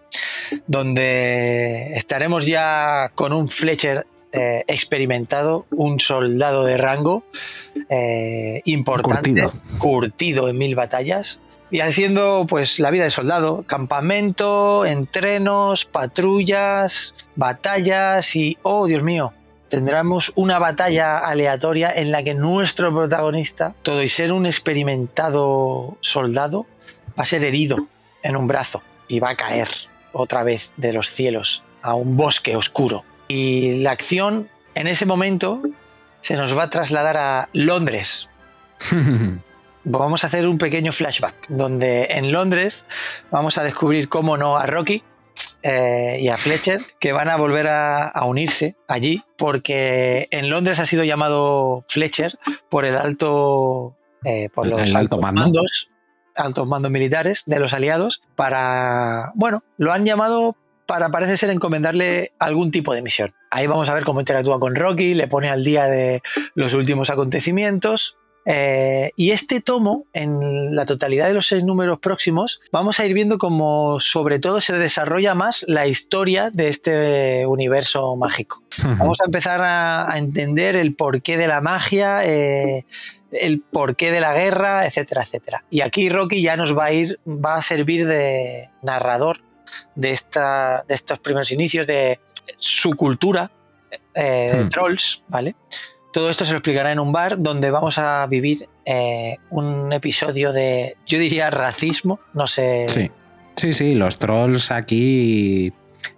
donde estaremos ya con un Fletcher eh, experimentado, un soldado de rango eh, importante, Curtido. curtido en mil batallas. Y haciendo pues la vida de soldado, campamento, entrenos, patrullas, batallas y, oh Dios mío, tendremos una batalla aleatoria en la que nuestro protagonista, todo y ser un experimentado soldado, va a ser herido en un brazo y va a caer otra vez de los cielos a un bosque oscuro. Y la acción en ese momento se nos va a trasladar a Londres. Vamos a hacer un pequeño flashback donde en Londres vamos a descubrir cómo no a Rocky eh, y a Fletcher que van a volver a, a unirse allí porque en Londres ha sido llamado Fletcher por el alto eh, por los el alto altos mando. mandos altos mandos militares de los aliados para bueno lo han llamado para parece ser encomendarle algún tipo de misión ahí vamos a ver cómo interactúa con Rocky le pone al día de los últimos acontecimientos eh, y este tomo, en la totalidad de los seis números próximos, vamos a ir viendo cómo sobre todo se desarrolla más la historia de este universo mágico. Vamos a empezar a, a entender el porqué de la magia, eh, el porqué de la guerra, etcétera, etcétera. Y aquí Rocky ya nos va a ir, va a servir de narrador de, esta, de estos primeros inicios, de su cultura eh, de Hmm. trolls, ¿vale? Todo esto se lo explicará en un bar donde vamos a vivir eh, un episodio de, yo diría, racismo, no sé. Sí. Sí, sí, los trolls aquí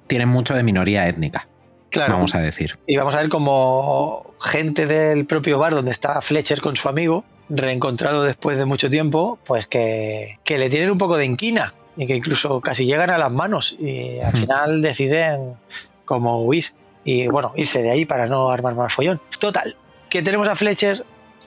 tienen mucho de minoría étnica, claro. vamos a decir. Y vamos a ver como gente del propio bar donde está Fletcher con su amigo, reencontrado después de mucho tiempo, pues que, que le tienen un poco de inquina y que incluso casi llegan a las manos y al Hmm. final deciden como huir y bueno, irse de ahí para no armar más follón. Total, que tenemos a Fletcher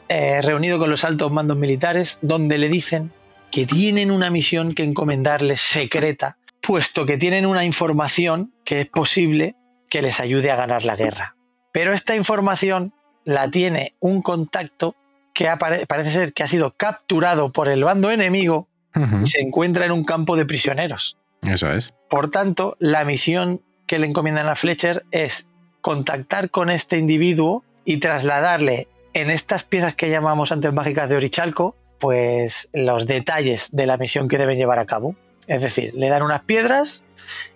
eh, reunido con los altos mandos militares donde le dicen que tienen una misión que encomendarles secreta, puesto que tienen una información que es posible que les ayude a ganar la guerra. Pero esta información la tiene un contacto que parece ser que ha sido capturado por el bando enemigo Y se encuentra en un campo de prisioneros. Eso es. Por tanto, la misión que le encomiendan a Fletcher es contactar con este individuo y trasladarle en estas piezas que llamamos antes mágicas de Orichalco, pues los detalles de la misión que deben llevar a cabo. Es decir, le dan unas piedras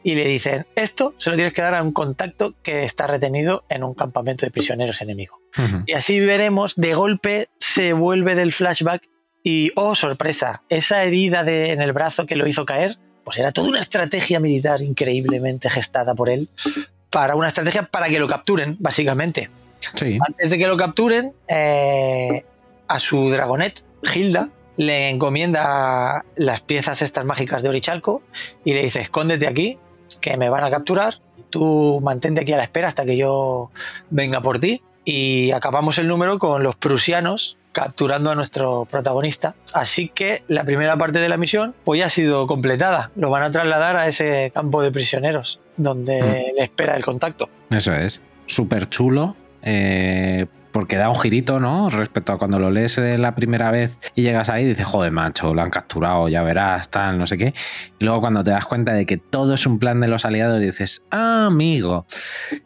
y le dicen, esto se lo tienes que dar a un contacto que está retenido en un campamento de prisioneros enemigo. Y así veremos, de golpe se vuelve del flashback y, oh, sorpresa, esa herida de, en el brazo que lo hizo caer, pues era toda una estrategia militar increíblemente gestada por él, para una estrategia para que lo capturen, básicamente. Sí. Antes de que lo capturen, eh, a su dragonet, Hilda, le encomienda las piezas estas mágicas de Orichalco y le dice, escóndete aquí, que me van a capturar, tú mantente aquí a la espera hasta que yo venga por ti y acabamos el número con los prusianos capturando a nuestro protagonista. Así que la primera parte de la misión pues ya ha sido completada. Lo van a trasladar a ese campo de prisioneros donde Mm. le espera el contacto. Eso es. Súper chulo. eh, porque da un girito, ¿no? Respecto a cuando lo lees la primera vez y llegas ahí y dices, joder, macho, lo han capturado, ya verás, tal, no sé qué. Y luego cuando te das cuenta de que todo es un plan de los aliados, dices, ah, amigo.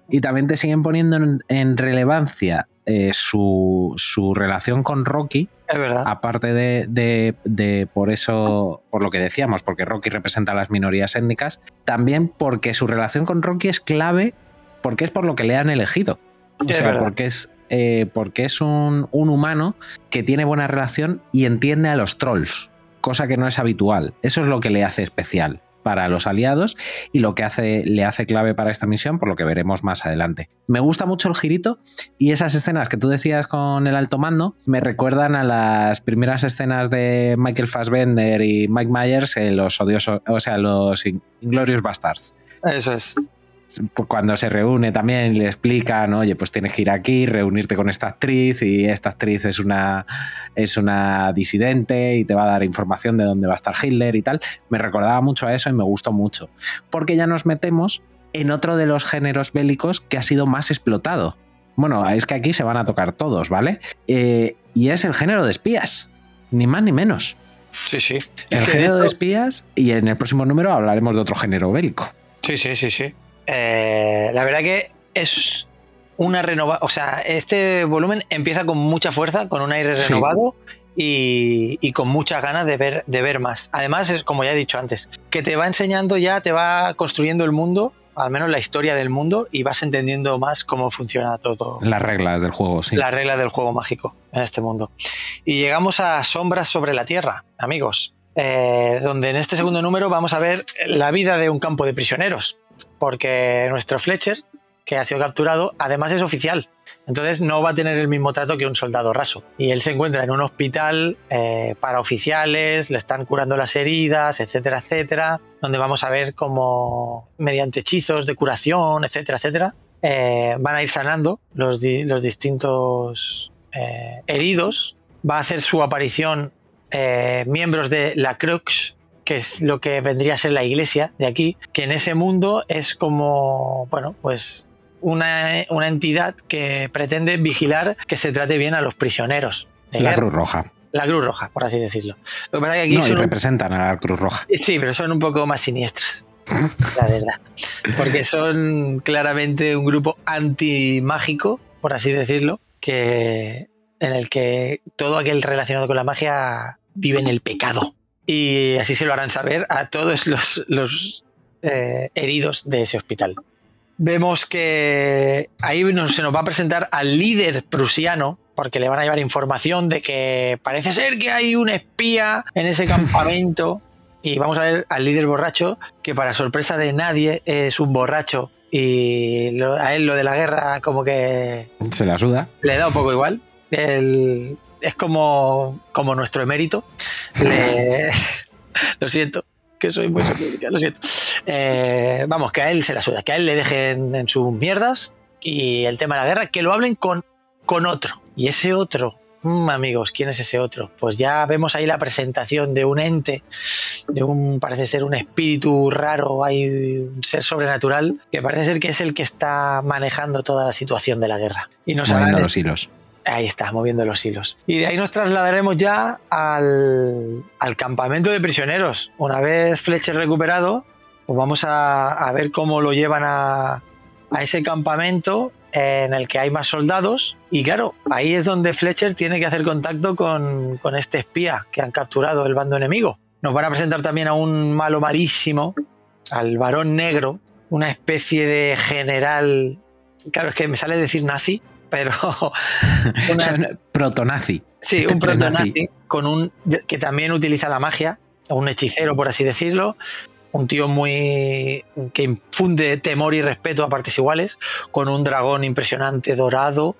Y también te siguen poniendo en, en relevancia eh, su, su relación con Rocky, Es verdad. aparte de, de- de por eso, por lo que decíamos, porque Rocky representa a las minorías étnicas, también porque su relación con Rocky es clave, porque es por lo que le han elegido. O Es sea, verdad. porque es, eh, porque es un, humano que tiene buena relación y entiende a los trolls, cosa que no es habitual. Eso es lo que le hace especial para los aliados y lo que le hace clave para esta misión, por lo que veremos más adelante. Me gusta mucho el girito y esas escenas que tú decías con el alto mando me recuerdan a las primeras escenas de Michael Fassbender y Mike Myers en los odiosos, o sea, los Inglorious Bastards. Eso es. Pues Cuando se reúne también le explican, oye, pues tienes que ir aquí, reunirte con esta actriz y esta actriz es una, es una disidente y te va a dar información de dónde va a estar Hitler y tal. Me recordaba mucho a eso y me gustó mucho. Porque ya nos metemos en otro de los géneros bélicos que ha sido más explotado. Bueno, es que aquí se van a tocar todos, ¿vale? Eh, y es el género de espías. Ni más ni menos. Sí, sí. El género de espías y en el próximo número hablaremos de otro género bélico. Sí, sí, sí, sí. Eh, la verdad que es una renovada. O sea, este volumen empieza con mucha fuerza, con un aire Sí. renovado y, y con muchas ganas de ver, de ver más. Además, es como ya he dicho antes, que te va enseñando ya, te va construyendo el mundo, al menos la historia del mundo, y vas entendiendo más cómo funciona todo. Las reglas del juego, sí. La regla del juego mágico en este mundo. Y llegamos a Sombras sobre la Tierra, amigos, eh, donde en este segundo número vamos a ver la vida de un campo de prisioneros, porque nuestro Fletcher, que ha sido capturado, además es oficial. Entonces no va a tener el mismo trato que un soldado raso. Y él se encuentra en un hospital eh, para oficiales, le están curando las heridas, etcétera, etcétera, donde vamos a ver cómo mediante hechizos de curación, etcétera, etcétera, eh, van a ir sanando los, los distintos eh, heridos. Va a hacer su aparición miembros de la Crux, que es lo que vendría a ser la iglesia de aquí, que en ese mundo es como, bueno, pues una, una entidad que pretende vigilar que se trate bien a los prisioneros. De La guerra. Cruz Roja. La Cruz Roja, por así decirlo. Lo que pasa es que aquí No, y un- representan a la Cruz Roja. Sí, pero son un poco más siniestros, la verdad. Porque son claramente un grupo antimágico, por así decirlo, que en el que todo aquel relacionado con la magia vive en el pecado. Y así se lo harán saber a todos los, los, eh, heridos de ese hospital. Vemos que ahí nos- se nos va a presentar al líder prusiano, porque le van a llevar información de que parece ser que hay un espía en ese campamento. Y vamos a ver al líder borracho, que para sorpresa de nadie es un borracho. Y lo- a él lo de la guerra como que Se la suda. le da un poco igual. Él es como, como nuestro emérito. Le- lo siento, que soy muy lo siento. Eh, vamos, que a él se la suda, que a él le dejen en sus mierdas y el tema de la guerra, que lo hablen con, con otro. Y ese otro, mm, amigos, ¿quién es ese otro? Pues ya vemos ahí la presentación de un ente, de un, parece ser un espíritu raro, hay un ser sobrenatural, que parece ser que es el que está manejando toda la situación de la guerra. Y nos moviendo los hilos. Ahí está, moviendo los hilos. Y de ahí nos trasladaremos ya al, campamento de prisioneros. Una vez Fletcher recuperado, pues vamos a, ver cómo lo llevan a, a ese campamento en el que hay más soldados. Y claro, ahí es donde Fletcher tiene que hacer contacto con, con este espía que han capturado el bando enemigo. Nos van a presentar también a un malo malísimo, al varón negro, una especie de general. Claro, es que me sale decir nazi, pero. una- Son protonazi. Sí, Este un protonazi con un que también utiliza la magia, un hechicero por así decirlo, un tío muy que infunde temor y respeto a partes iguales, con un dragón impresionante dorado.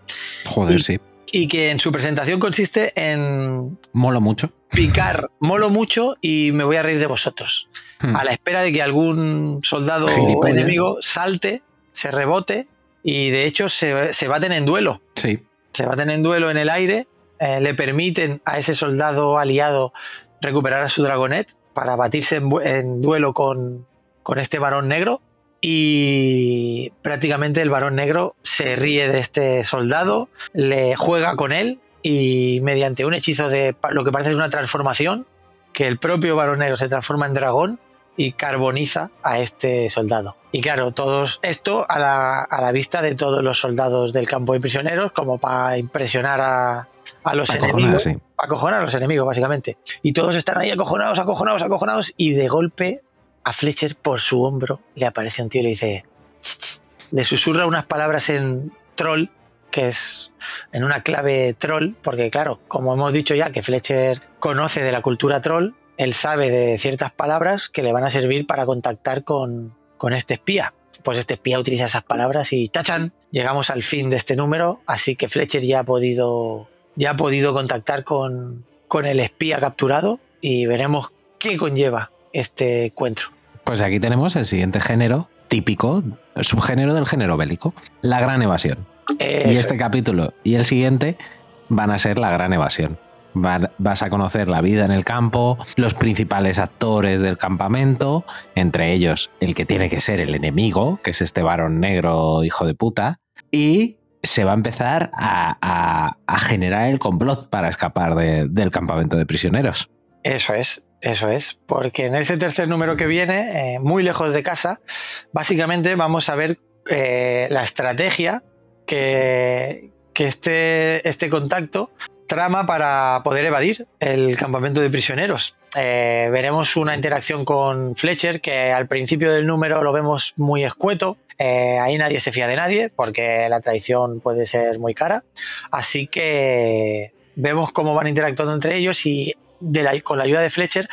Joder, y, sí. Y que en su presentación consiste en Molo mucho. picar, molo mucho y me voy a reír de vosotros. Hmm. A la espera de que algún soldado Gilipollas. enemigo salte, se rebote y de hecho se, se baten en duelo. Sí. Se baten en duelo en el aire, eh, le permiten a ese soldado aliado recuperar a su dragonet para batirse en, en duelo con, con este varón negro y prácticamente el varón negro se ríe de este soldado, le juega con él y mediante un hechizo de lo que parece es una transformación, que el propio varón negro se transforma en dragón y carboniza a este soldado. Y claro, todos esto a la, a la vista de todos los soldados del campo de prisioneros, como para impresionar a, a los Acojonar, enemigos, sí. acojonar a los enemigos, básicamente. Y todos están ahí acojonados, acojonados, acojonados, y de golpe a Fletcher por su hombro le aparece un tío y le dice, le susurra unas palabras en troll, que es en una clave troll, porque claro, como hemos dicho ya que Fletcher conoce de la cultura troll, él sabe de ciertas palabras que le van a servir para contactar con, con este espía. Pues este espía utiliza esas palabras y ¡tachan! Llegamos al fin de este número, así que Fletcher ya ha podido, ya ha podido contactar con, con el espía capturado y veremos qué conlleva este encuentro. Pues aquí tenemos el siguiente género típico, subgénero del género bélico, la gran evasión. y Eso este capítulo y el siguiente van a ser la gran evasión. Va- Vas a conocer la vida en el campo, los principales actores del campamento, entre ellos el que tiene que ser el enemigo, que es este varón negro hijo de puta, y se va a empezar a, generar el complot para escapar de- del campamento de prisioneros. Eso es, eso es. Porque en ese tercer número que viene, eh, muy lejos de casa, básicamente vamos a ver eh, la estrategia que, que este, este contacto trama para poder evadir el campamento de prisioneros. Eh, veremos una interacción con Fletcher que al principio del número lo vemos muy escueto. Eh, ahí nadie se fía de nadie porque la traición puede ser muy cara. Así que vemos cómo van interactuando entre ellos y de la- con la ayuda de Fletcher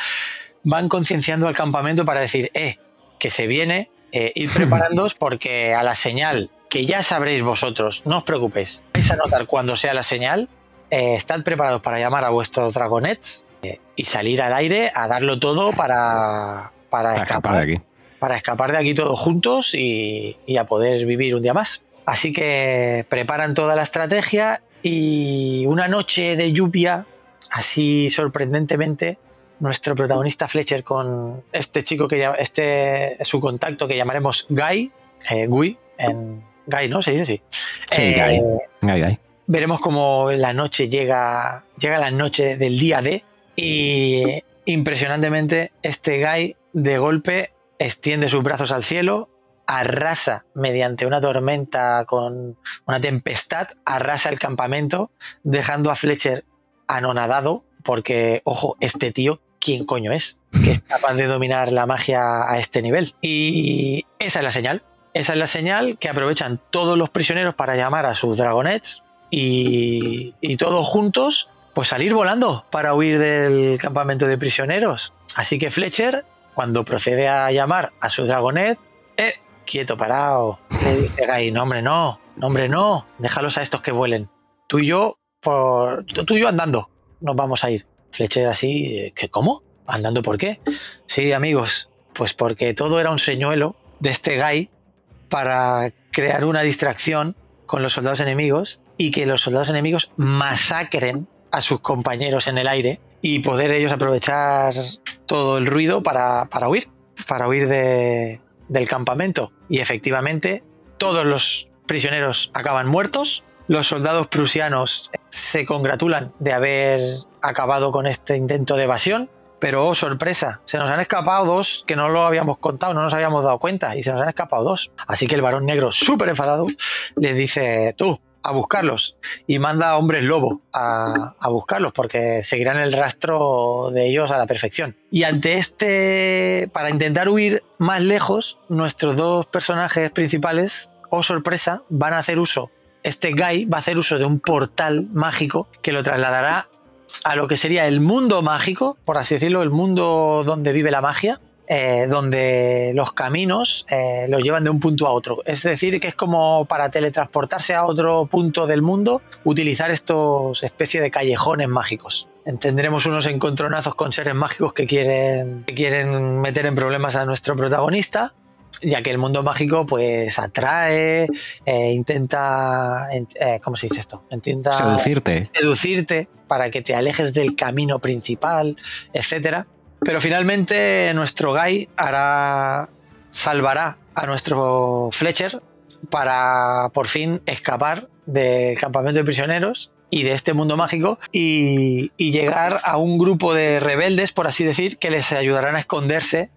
van concienciando al campamento para decir, eh, que se viene, eh, ir preparándoos porque a la señal que ya sabréis vosotros, no os preocupéis, vais a notar cuando sea la señal, eh, estad preparados para llamar a vuestros dragonets eh, y salir al aire a darlo todo para, para, Para escapar de aquí. para escapar de aquí todos juntos y, y a poder vivir un día más. Así que preparan toda la estrategia y una noche de lluvia, así sorprendentemente, nuestro protagonista Fletcher con este chico que llama- este su contacto que llamaremos Guy, eh, Guy, en Guy, ¿no? Se dice así. Sí, Eh, Guy. Ay. Veremos cómo la noche llega, llega la noche del día D y impresionantemente este Guy de golpe extiende sus brazos al cielo, arrasa mediante una tormenta con una tempestad, arrasa el campamento, dejando a Fletcher anonadado porque, ojo, este tío, ¿quién coño es? Que es capaz de dominar la magia a este nivel. Y esa es la señal. Esa es la señal que aprovechan todos los prisioneros para llamar a sus dragonets y, todos juntos pues salir volando para huir del campamento de prisioneros. Así que Fletcher, cuando procede a llamar a su dragonet, eh, quieto, parado, le dice Guy, no hombre, no, no no, déjalos a estos que vuelen. Tú y yo, por, tú y yo andando, nos vamos a ir. Fletcher así, eh, ¿qué, ¿cómo? ¿Andando por qué? Sí, amigos, pues porque todo era un señuelo de este Guy para crear una distracción con los soldados enemigos y que los soldados enemigos masacren a sus compañeros en el aire y poder ellos aprovechar todo el ruido para, para huir, para huir de- del campamento. Y efectivamente, todos los prisioneros acaban muertos, los soldados prusianos se congratulan de haber acabado con este intento de evasión, pero oh sorpresa, se nos han escapado dos que no lo habíamos contado, no nos habíamos dado cuenta y se nos han escapado dos. Así que el varón negro, súper enfadado, les dice, tú, a buscarlos. Y manda a hombres lobo a, a buscarlos porque seguirán el rastro de ellos a la perfección. Y ante este, para intentar huir más lejos, nuestros dos personajes principales, oh sorpresa, van a hacer uso. Este Guy va a hacer uso de un portal mágico que lo trasladará a lo que sería el mundo mágico, por así decirlo, el mundo donde vive la magia, eh, donde los caminos eh, los llevan de un punto a otro. Es decir, que es como para teletransportarse a otro punto del mundo, utilizar estos especies de callejones mágicos. Tendremos unos encontronazos con seres mágicos que quieren, que quieren meter en problemas a nuestro protagonista ya que el mundo mágico pues atrae, eh, intenta, eh, ¿cómo se dice esto? Intenta seducirte. seducirte para que te alejes del camino principal, etcétera. Pero finalmente nuestro Guy hará, salvará a nuestro Fletcher para por fin escapar del campamento de prisioneros y de este mundo mágico y, y, llegar a un grupo de rebeldes, por así decir, que les ayudarán a esconderse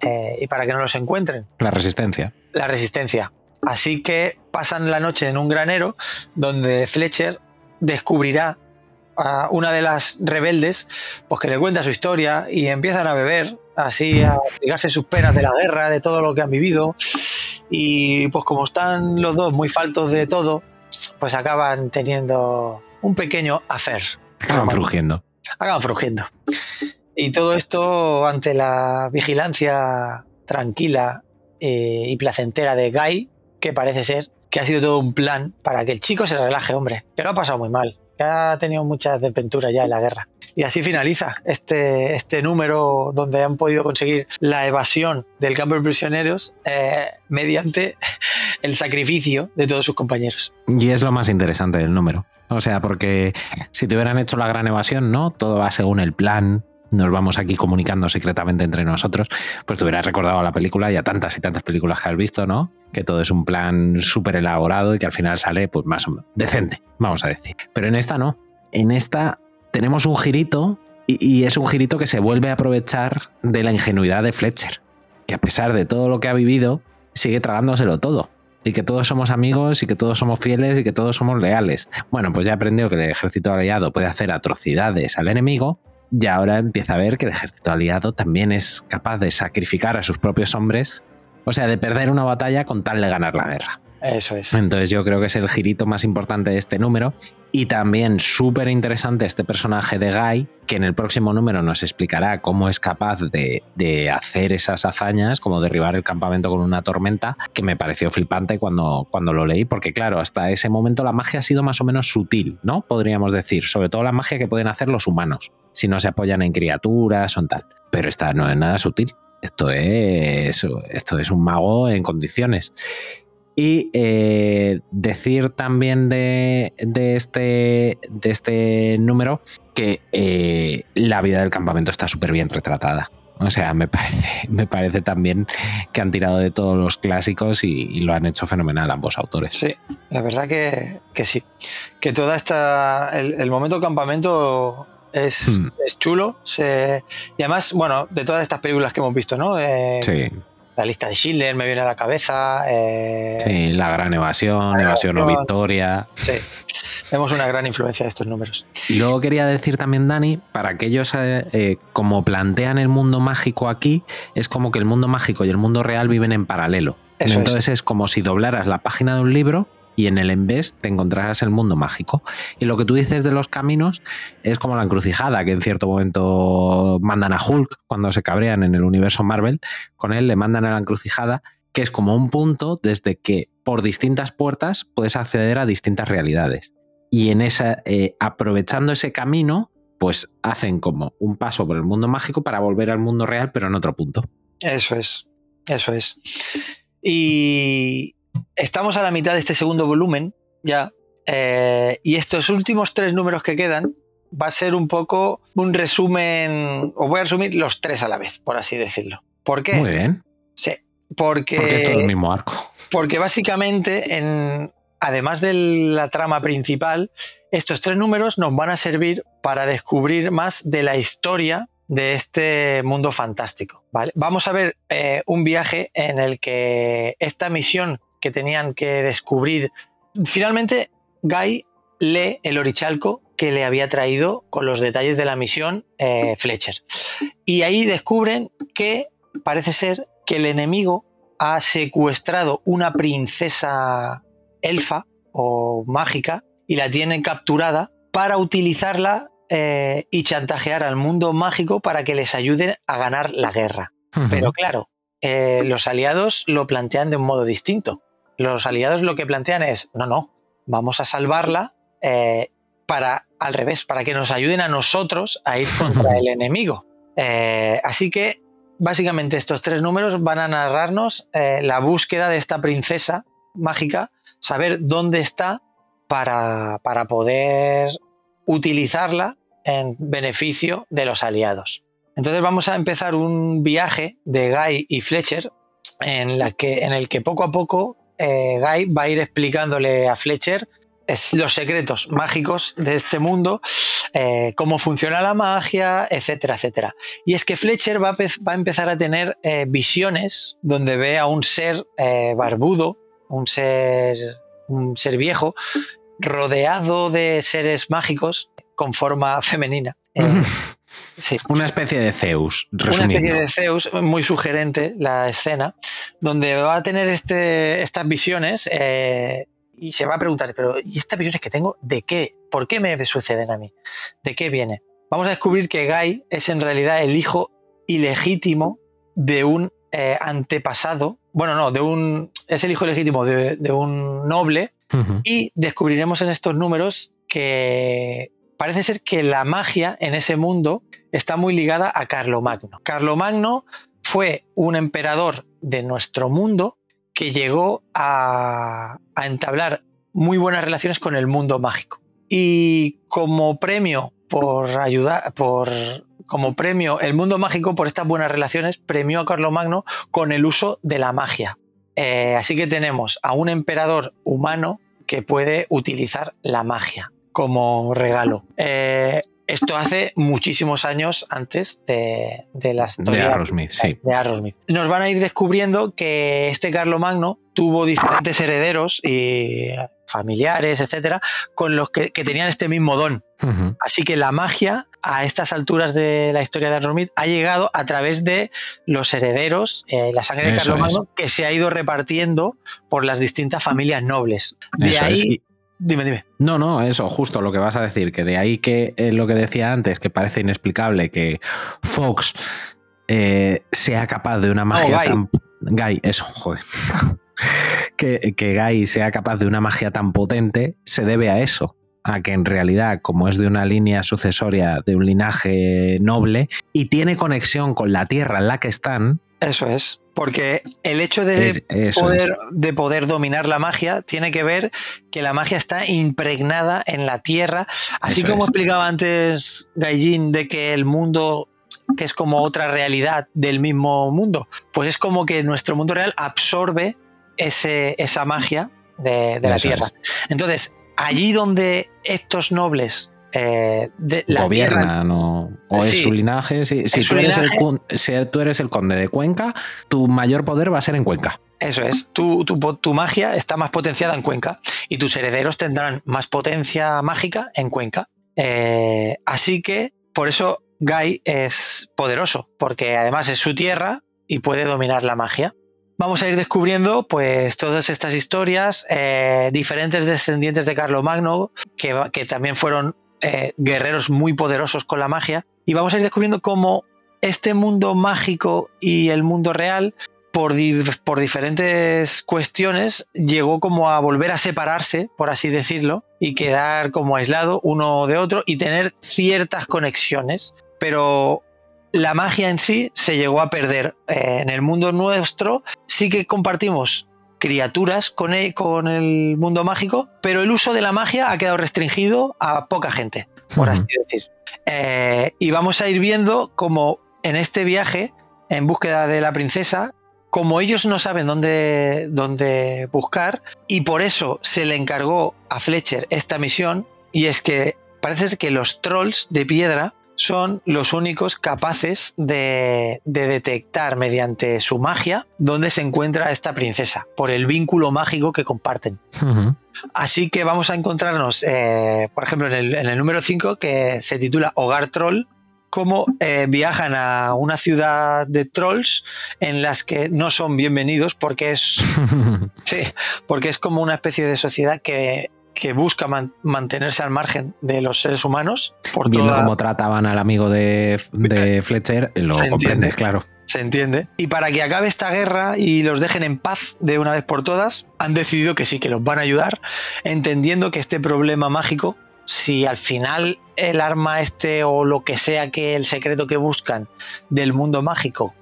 eh, y para que no los encuentren. La resistencia. La resistencia. Así que pasan la noche en un granero donde Fletcher descubrirá a una de las rebeldes, pues que le cuenta su historia y empiezan a beber, así a explicarse sus penas de la guerra, de todo lo que han vivido. Y pues como están los dos muy faltos de todo, pues acaban teniendo un pequeño afer. Acaban frugiendo. Acaban frugiendo. Y todo esto ante la vigilancia tranquila eh, y placentera de Guy, que parece ser que ha sido todo un plan para que el chico se relaje, hombre, que lo ha pasado muy mal, ha tenido muchas desventuras ya en la guerra. Y así finaliza este, este número donde han podido conseguir la evasión del campo de prisioneros eh, mediante el sacrificio de todos sus compañeros. Y es lo más interesante del número. O sea, porque si te hubieran hecho la gran evasión, ¿no? Todo va según el plan, nos vamos aquí comunicando secretamente entre nosotros, pues te hubieras recordado la película y a tantas y tantas películas que has visto, ¿no? Que todo es un plan súper elaborado y que al final sale, pues más o menos decente, vamos a decir. Pero en esta no. En esta tenemos un girito y, y es un girito que se vuelve a aprovechar de la ingenuidad de Fletcher, que a pesar de todo lo que ha vivido, sigue tragándoselo todo y que todos somos amigos y que todos somos fieles y que todos somos leales. Bueno, pues ya aprendió que el ejército aliado puede hacer atrocidades al enemigo y ahora empieza a ver que el ejército aliado también es capaz de sacrificar a sus propios hombres, o sea, de perder una batalla con tal de ganar la guerra. Eso es. Entonces yo creo que es el girito más importante de este número. Y también súper interesante este personaje de Guy, que en el próximo número nos explicará cómo es capaz de, de, hacer esas hazañas, como derribar el campamento con una tormenta, que me pareció flipante cuando, cuando lo leí, porque claro, hasta ese momento la magia ha sido más o menos sutil, ¿no? Podríamos decir, sobre todo la magia que pueden hacer los humanos, si no se apoyan en criaturas o en tal. Pero esta no es nada sutil. Esto es, esto es un mago en condiciones. Y eh, decir también de, de, este, de este número que eh, la vida del campamento está súper bien retratada. O sea, me parece, me parece también que han tirado de todos los clásicos y, lo han hecho fenomenal ambos autores. Sí, la verdad que, que sí. Que toda esta. El momento campamento es, hmm. es chulo. Se, y además, bueno, de todas estas películas que hemos visto, ¿no? Eh, sí. La lista de Schindler me viene a la cabeza. Eh, sí, la gran evasión, la evasión o victoria. Sí, vemos una gran influencia de estos números. Y luego quería decir también, Dani, para aquellos, eh, eh, como plantean el mundo mágico aquí, es como que el mundo mágico y el mundo real viven en paralelo. Eso Entonces es. es como si doblaras la página de un libro y en el Embés te encontrarás el mundo mágico. Y lo que tú dices de los caminos es como la encrucijada, que en cierto momento mandan a Hulk cuando se cabrean en el universo Marvel, con él le mandan a la encrucijada, que es como un punto desde que por distintas puertas puedes acceder a distintas realidades. Y en esa, eh, aprovechando ese camino, pues hacen como un paso por el mundo mágico para volver al mundo real, pero en otro punto. Eso es, eso es. Y, estamos a la mitad de este segundo volumen ya. Eh, y estos últimos tres números que quedan va a ser un poco un resumen. Os voy a resumir los tres a la vez, por así decirlo. ¿Por qué? Muy bien. Sí. Porque. Porque es todo el mismo arco. Porque básicamente, en, además de la trama principal, estos tres números nos van a servir para descubrir más de la historia de este mundo fantástico. ¿vale? Vamos a ver eh, un viaje en el que esta misión que tenían que descubrir. Finalmente, Guy lee el orichalco que le había traído con los detalles de la misión eh, Fletcher. Y ahí descubren que parece ser que el enemigo ha secuestrado una princesa elfa o mágica y la tienen capturada para utilizarla eh, y chantajear al mundo mágico para que les ayuden a ganar la guerra. Pero claro, eh, los aliados lo plantean de un modo distinto. Los aliados lo que plantean es, no, no, vamos a salvarla eh, para, al revés, para que nos ayuden a nosotros a ir contra el enemigo. Eh, así que, básicamente, estos tres números van a narrarnos la búsqueda de esta princesa mágica, saber dónde está para, para poder utilizarla en beneficio de los aliados. Entonces vamos a empezar un viaje de Guy y Fletcher en, la que, en el que poco a poco eh, Guy va a ir explicándole a Fletcher los secretos mágicos de este mundo, eh, cómo funciona la magia, etcétera, etcétera. Y es que Fletcher va a, empezar a tener eh, visiones donde ve a un ser barbudo, un ser, un ser viejo, rodeado de seres mágicos con forma femenina. Una especie de Zeus, resumiendo. Una especie de Zeus, muy sugerente la escena, donde va a tener este, estas visiones eh, y se va a preguntar, pero ¿y estas visiones que tengo, de qué? ¿Por qué me suceden a mí? ¿De qué viene? Vamos a descubrir que Guy es en realidad el hijo ilegítimo de un eh, antepasado, bueno, no, de un, es el hijo ilegítimo de, un noble y descubriremos en estos números que parece ser que la magia en ese mundo está muy ligada a Carlomagno. Carlomagno fue un emperador de nuestro mundo que llegó a, entablar muy buenas relaciones con el mundo mágico. Y como premio por por como premio el mundo mágico por estas buenas relaciones, premió a Carlomagno con el uso de la magia. Eh, así que tenemos a un emperador humano que puede utilizar la magia como regalo. Eh, esto hace muchísimos años antes de, de la historia de Arrowsmith, sí. de Nos van a ir descubriendo que este Magno tuvo diferentes herederos y familiares, etcétera, con los que, tenían este mismo don. Así que la magia a estas alturas de la historia de Arrowsmith ha llegado a través de los herederos, eh, la sangre de Carlomagno, que se ha ido repartiendo por las distintas familias nobles. De ahí. Dime, dime. No, no, eso, justo lo que vas a decir, que de ahí que eh, lo que decía antes, que parece inexplicable que Fox eh, sea capaz de una magia tan. Guy, eso, joder. que, que Guy sea capaz de una magia tan potente, se debe a eso. A que en realidad, como es de una línea sucesoria de un linaje noble y tiene conexión con la tierra en la que están. Eso es. Porque el hecho de poder, de poder, dominar la magia tiene que ver que la magia está impregnada en la tierra. Así como explicaba antes Gaijin de que el mundo que es como otra realidad del mismo mundo, pues es como que nuestro mundo real absorbe ese, esa magia de, la tierra. Entonces, allí donde estos nobles eh, de la gobiernan o, es su linaje. Si, tú eres El, tú eres el conde de Cuenca, tu mayor poder va a ser en Cuenca. Eso es, tu, tu, magia está más potenciada en Cuenca y tus herederos tendrán más potencia mágica en Cuenca. Eh, así que por eso Guy es poderoso, porque además es su tierra y puede dominar la magia. Vamos a ir descubriendo pues todas estas historias, eh, diferentes descendientes de Carlomagno, que, que también fueron eh, guerreros muy poderosos con la magia y vamos a ir descubriendo cómo este mundo mágico y el mundo real por, por, diferentes cuestiones llegó como a volver a separarse, por así decirlo, y quedar como aislado uno de otro y tener ciertas conexiones. Pero la magia en sí se llegó a perder. Eh, en el mundo nuestro sí que compartimos criaturas con el, con el mundo mágico, pero el uso de la magia ha quedado restringido a poca gente, por así decir. Eh, y vamos a ir viendo cómo en este viaje, en búsqueda de la princesa, como ellos no saben dónde, dónde buscar, y por eso se le encargó a Fletcher esta misión, y es que parece que los trolls de piedra son los únicos capaces de, detectar mediante su magia dónde se encuentra esta princesa, por el vínculo mágico que comparten. Así que vamos a encontrarnos, eh, por ejemplo, en el, número 5, que se titula Hogar Troll, cómo eh, viajan a una ciudad de trolls en las que no son bienvenidos porque es, sí, porque es como una especie de sociedad que que busca mantenerse al margen de los seres humanos. Por Viendo cómo trataban al amigo de, Fletcher, lo comprendes, claro. Se entiende. Y para que acabe esta guerra y los dejen en paz de una vez por todas, han decidido que sí, que los van a ayudar, entendiendo que este problema mágico, si al final el arma este o lo que sea que el secreto que buscan del mundo mágico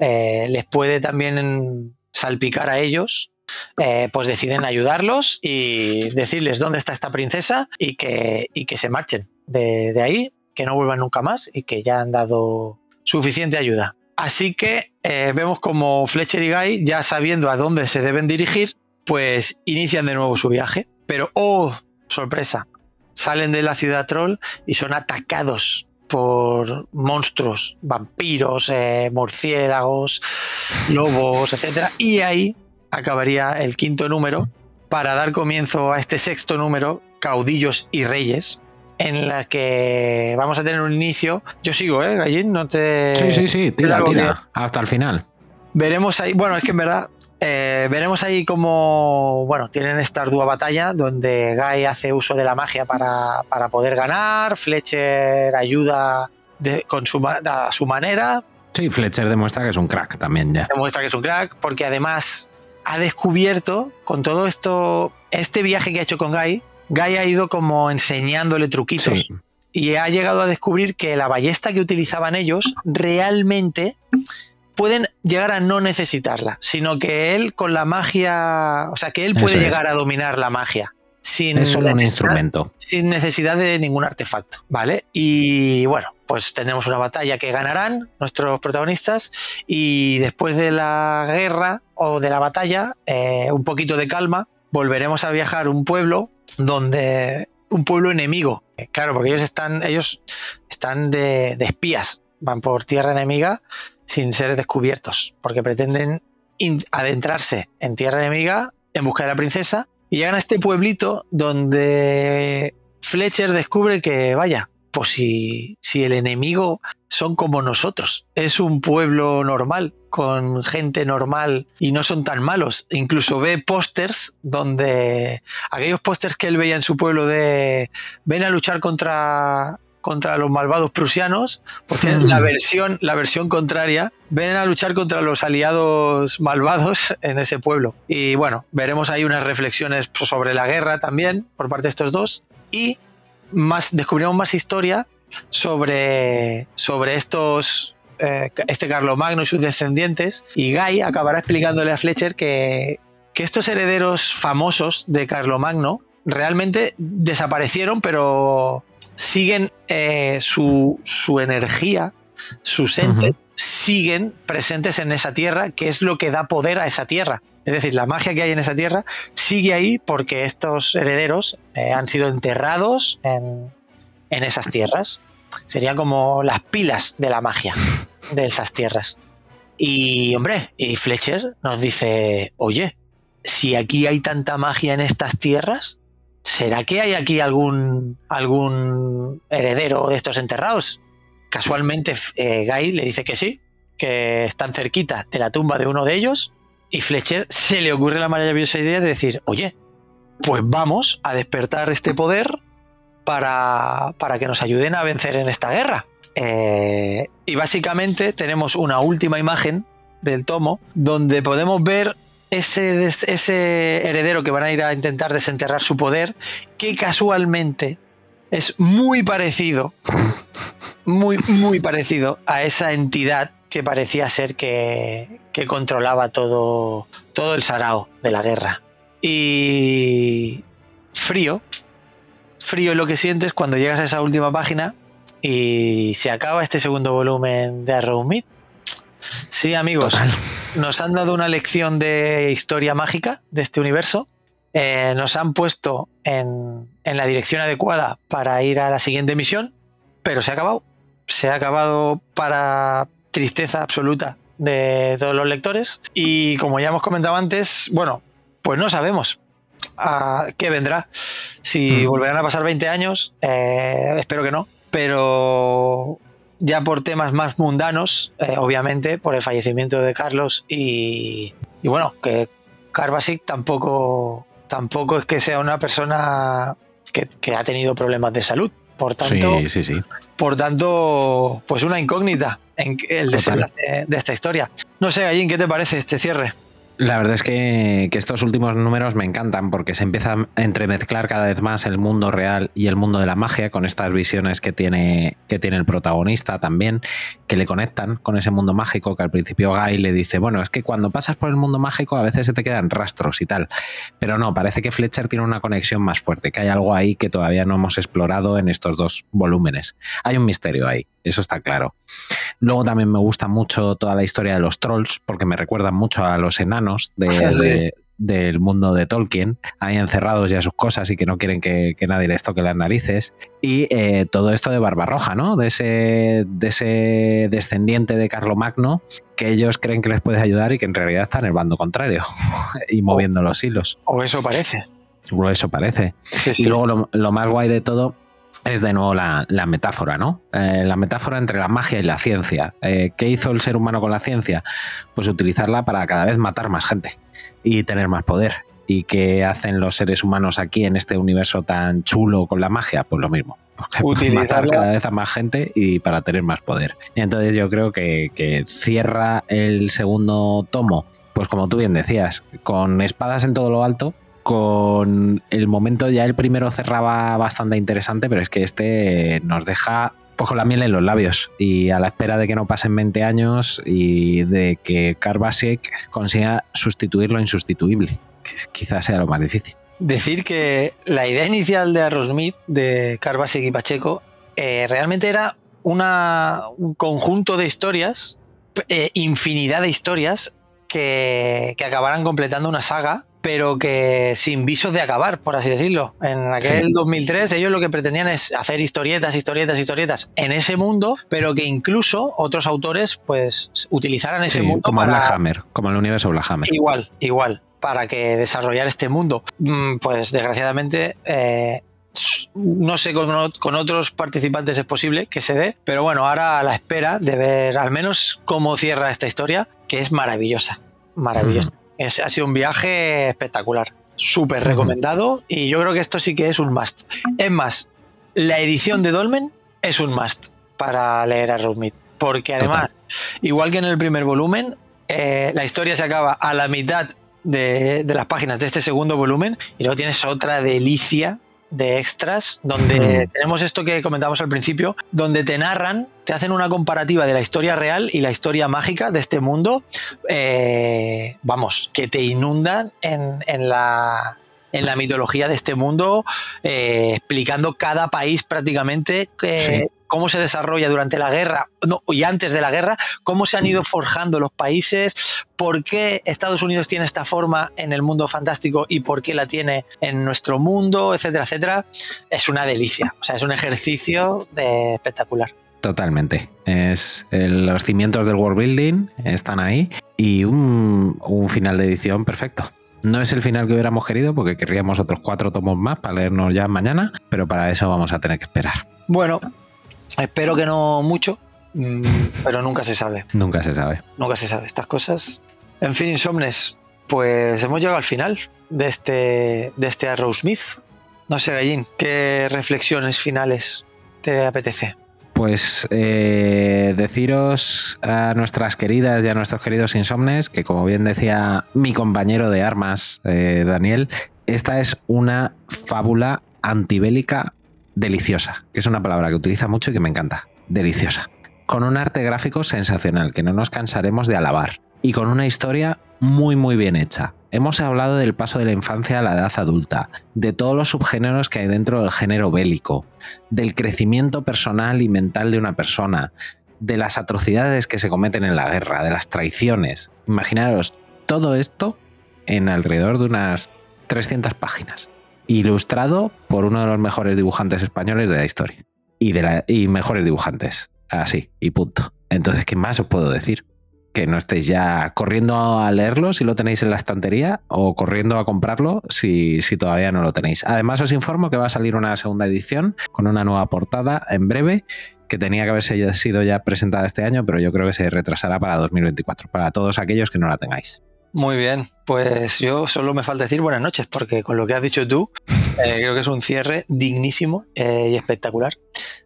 eh, les puede también salpicar a ellos, eh, pues deciden ayudarlos y decirles dónde está esta princesa y que, que se marchen de, ahí, que no vuelvan nunca más y que ya han dado suficiente ayuda. Así que eh, vemos como Fletcher y Guy, ya sabiendo a dónde se deben dirigir, pues inician de nuevo su viaje. Pero, oh, sorpresa, salen de la ciudad troll y son atacados por monstruos, vampiros, eh, murciélagos, lobos, etc. Y ahí acabaría el quinto número para dar comienzo a este sexto número, Caudillos y Reyes, en la que vamos a tener un inicio. Yo sigo, ¿eh, Gallín? No te. Sí, sí, sí, tira, tira, hasta el final. Veremos ahí, bueno, es que en verdad, eh, veremos ahí como, bueno, tienen esta ardua batalla donde Guy hace uso de la magia para, poder ganar, Fletcher ayuda con su, a su manera. Sí, Fletcher demuestra que es un crack también ya. Demuestra que es un crack porque además ha descubierto con todo esto, este viaje que ha hecho con Guy, Guy ha ido como enseñándole truquitos. Y ha llegado a descubrir que la ballesta que utilizaban ellos realmente pueden llegar a no necesitarla, sino que él con la magia, o sea, que él puede llegar a dominar la magia. Sin es solo un instrumento. Sin necesidad de ningún artefacto, ¿vale? Y bueno, pues tenemos una batalla que ganarán nuestros protagonistas y después de la guerra o de la batalla, eh, un poquito de calma, volveremos a viajar a un pueblo donde un pueblo enemigo. Claro, porque ellos están, ellos están de, espías, van por tierra enemiga sin ser descubiertos, porque pretenden adentrarse en tierra enemiga en busca de la princesa y llegan a este pueblito donde Fletcher descubre que, vaya, pues si, si el enemigo son como nosotros, es un pueblo normal, con gente normal y no son tan malos. Incluso ve pósters donde aquellos pósters que él veía en su pueblo de ven a luchar contra contra los malvados prusianos, pues tienen la versión, la versión contraria, ven a luchar contra los aliados malvados en ese pueblo. Y bueno, veremos ahí unas reflexiones sobre la guerra también por parte de estos dos. Y más, descubrimos más historia sobre, sobre estos eh, este Carlomagno y sus descendientes, y Guy acabará explicándole a Fletcher que, que estos herederos famosos de Carlomagno realmente desaparecieron, pero siguen eh, su, su, energía, sus entes, siguen presentes en esa tierra, que es lo que da poder a esa tierra. Es decir, la magia que hay en esa tierra sigue ahí porque estos herederos eh, han sido enterrados en, en esas tierras. Serían como las pilas de la magia de esas tierras. Y hombre, y Fletcher nos dice, oye, si aquí hay tanta magia en estas tierras, ¿será que hay aquí algún, algún heredero de estos enterrados? Casualmente eh, Guy le dice que sí, que están cerquita de la tumba de uno de ellos, y Fletcher se le ocurre la maravillosa idea de decir, oye, pues vamos a despertar este poder para, para que nos ayuden a vencer en esta guerra. Eh, y básicamente tenemos una última imagen del tomo donde podemos ver ese, ese heredero que van a ir a intentar desenterrar su poder, que casualmente es muy parecido, muy, muy parecido a esa entidad que parecía ser que, que controlaba todo, todo el sarao de la guerra. Y frío, frío lo que sientes cuando llegas a esa última página y se acaba este segundo volumen de Arrow Meat. Sí, amigos, nos han dado una lección de historia mágica de este universo. Eh, nos han puesto en, en, la dirección adecuada para ir a la siguiente misión, pero se ha acabado. Se ha acabado para tristeza absoluta de todos los lectores. Y como ya hemos comentado antes, bueno, pues no sabemos a qué vendrá. Si mm. volverán a pasar 20 años, eh, espero que no, pero ya por temas más mundanos, eh, obviamente, por el fallecimiento de Carlos y, y bueno, que Carbasic tampoco tampoco es que sea una persona que, que ha tenido problemas de salud. Por tanto, sí, sí, sí. por tanto, pues una incógnita en el desenlace de esta historia. No sé, Gallín, ¿qué te parece este cierre? La verdad es que, estos últimos números me encantan porque se empieza a entremezclar cada vez más el mundo real y el mundo de la magia con estas visiones que tiene, que tiene el protagonista también, que le conectan con ese mundo mágico que al principio Guy le dice, bueno, es que cuando pasas por el mundo mágico a veces se te quedan rastros y tal. Pero no, parece que Fletcher tiene una conexión más fuerte, que hay algo ahí que todavía no hemos explorado en estos dos volúmenes. Hay un misterio ahí eso está claro. Luego también me gusta mucho toda la historia de los trolls, porque me recuerdan mucho a los enanos del mundo de Tolkien, ahí encerrados ya sus cosas y que no quieren que, nadie les toque las narices. Y eh, todo esto de Barbarroja, ¿no? De ese, de ese descendiente de Carlomagno que ellos creen que les puede ayudar y que en realidad está en el bando contrario y moviendo los hilos. O eso parece. O eso parece. Y luego lo, lo más guay de todo es de nuevo la, metáfora, ¿no? Eh, la metáfora entre la magia y la ciencia. Eh, ¿Qué hizo el ser humano con la ciencia? Pues utilizarla para cada vez matar más gente y tener más poder. ¿Y qué hacen los seres humanos aquí en este universo tan chulo con la magia? Pues lo mismo. Pues matar cada vez a más gente y para tener más poder. Entonces yo creo que, que cierra el segundo tomo, pues como tú bien decías, con espadas en todo lo alto, con el momento ya el primero cerraba bastante interesante, pero es que este nos deja pues con la miel en los labios y a la espera de que no pasen 20 años y de que Karbasiek consiga sustituir lo insustituible, que quizás sea lo más difícil. Decir que la idea inicial de Arrowsmith, de Karbasiek y Pacheco, eh, realmente era una, un conjunto de historias, eh, infinidad de historias, que, que acabaran completando una saga pero que sin visos de acabar, por así decirlo. En aquel 2003 ellos lo que pretendían es hacer historietas, historietas, historietas en ese mundo, pero que incluso otros autores pues utilizaran ese mundo como para... Hammer, como el universo Black Hammer. Igual, igual, para que desarrollar este mundo. Mm, pues desgraciadamente eh, no sé con, con, otros participantes es posible que se dé, pero bueno, ahora a la espera de ver al menos cómo cierra esta historia, que es maravillosa, maravillosa ha sido un viaje espectacular, súper recomendado y yo creo que esto sí que es un must. Es más, la edición de Dolmen es un must para leer a Rosemith, porque además, igual que en el primer volumen, eh, la historia se acaba a la mitad de, de, las páginas de este segundo volumen y luego tienes otra delicia de extras donde tenemos esto que comentamos al principio, donde te narran, te hacen una comparativa de la historia real y la historia mágica de este mundo, eh, vamos, que te inundan en, en la en la mitología de este mundo, eh, explicando cada país prácticamente que, cómo se desarrolla durante la guerra y antes de la guerra, cómo se han ido forjando los países, por qué Estados Unidos tiene esta forma en el mundo fantástico y por qué la tiene en nuestro mundo, etcétera, etcétera. Es una delicia, o sea, es un ejercicio de espectacular. Totalmente. Es los cimientos del world building están ahí y un, un final de edición perfecto. No es el final que hubiéramos querido porque querríamos otros cuatro tomos más para leernos ya mañana, pero para eso vamos a tener que esperar. Bueno, Espero que no mucho, mm, pero nunca se sabe. Nunca se sabe. Nunca se sabe estas cosas. En fin, Insomnes, pues hemos llegado al final de este, de este Arrowsmith. No sé, Gallín, ¿qué reflexiones finales te apetece? Pues eh, deciros a nuestras queridas y a nuestros queridos insomnes que, como bien decía mi compañero de armas, eh, Daniel, esta es una fábula antibélica deliciosa, que es una palabra que utiliza mucho y que me encanta. Deliciosa. Con un arte gráfico sensacional, que no nos cansaremos de alabar. Y con una historia muy muy bien hecha. Hemos hablado del paso de la infancia a la edad adulta, de todos los subgéneros que hay dentro del género bélico, del crecimiento personal y mental de una persona, de las atrocidades que se cometen en la guerra, de las traiciones. Imaginaros todo esto en alrededor de unas 300 páginas ilustrado por uno de los mejores dibujantes españoles de la historia. Y, de la, y mejores dibujantes. Así, y punto. Entonces, ¿qué más os puedo decir? Que no estéis ya corriendo a leerlo si lo tenéis en la estantería o corriendo a comprarlo si, si todavía no lo tenéis. Además, os informo que va a salir una segunda edición con una nueva portada en breve que tenía que haberse sido ya presentada este año, pero yo creo que se retrasará para 2024, para todos aquellos que no la tengáis. Muy bien, pues yo solo me falta decir buenas noches, porque con lo que has dicho tú, eh, creo que es un cierre dignísimo eh, y espectacular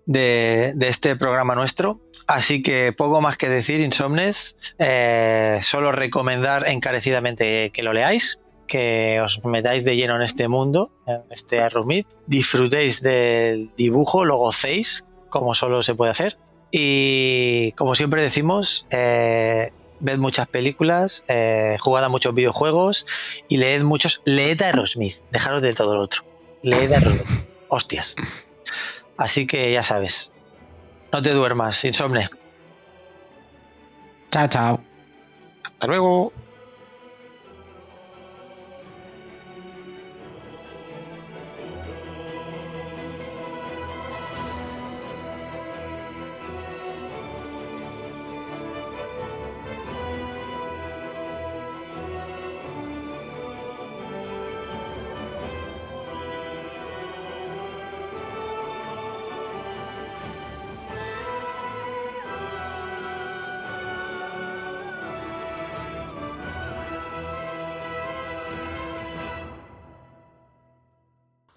de, este programa nuestro. Así que poco más que decir, Insomnes, eh, solo recomendar encarecidamente que lo leáis, que os metáis de lleno en este mundo, en este Arrumid, disfrutéis del dibujo, lo gocéis, como solo se puede hacer. Y como siempre decimos, ved muchas películas, eh, jugad a muchos videojuegos y leed muchos. Leed a Aerosmith, dejaros de todo lo otro. Leed a Aerosmith. Hostias. Así que ya sabes. No te duermas, insomne. Chao, chao. Hasta luego.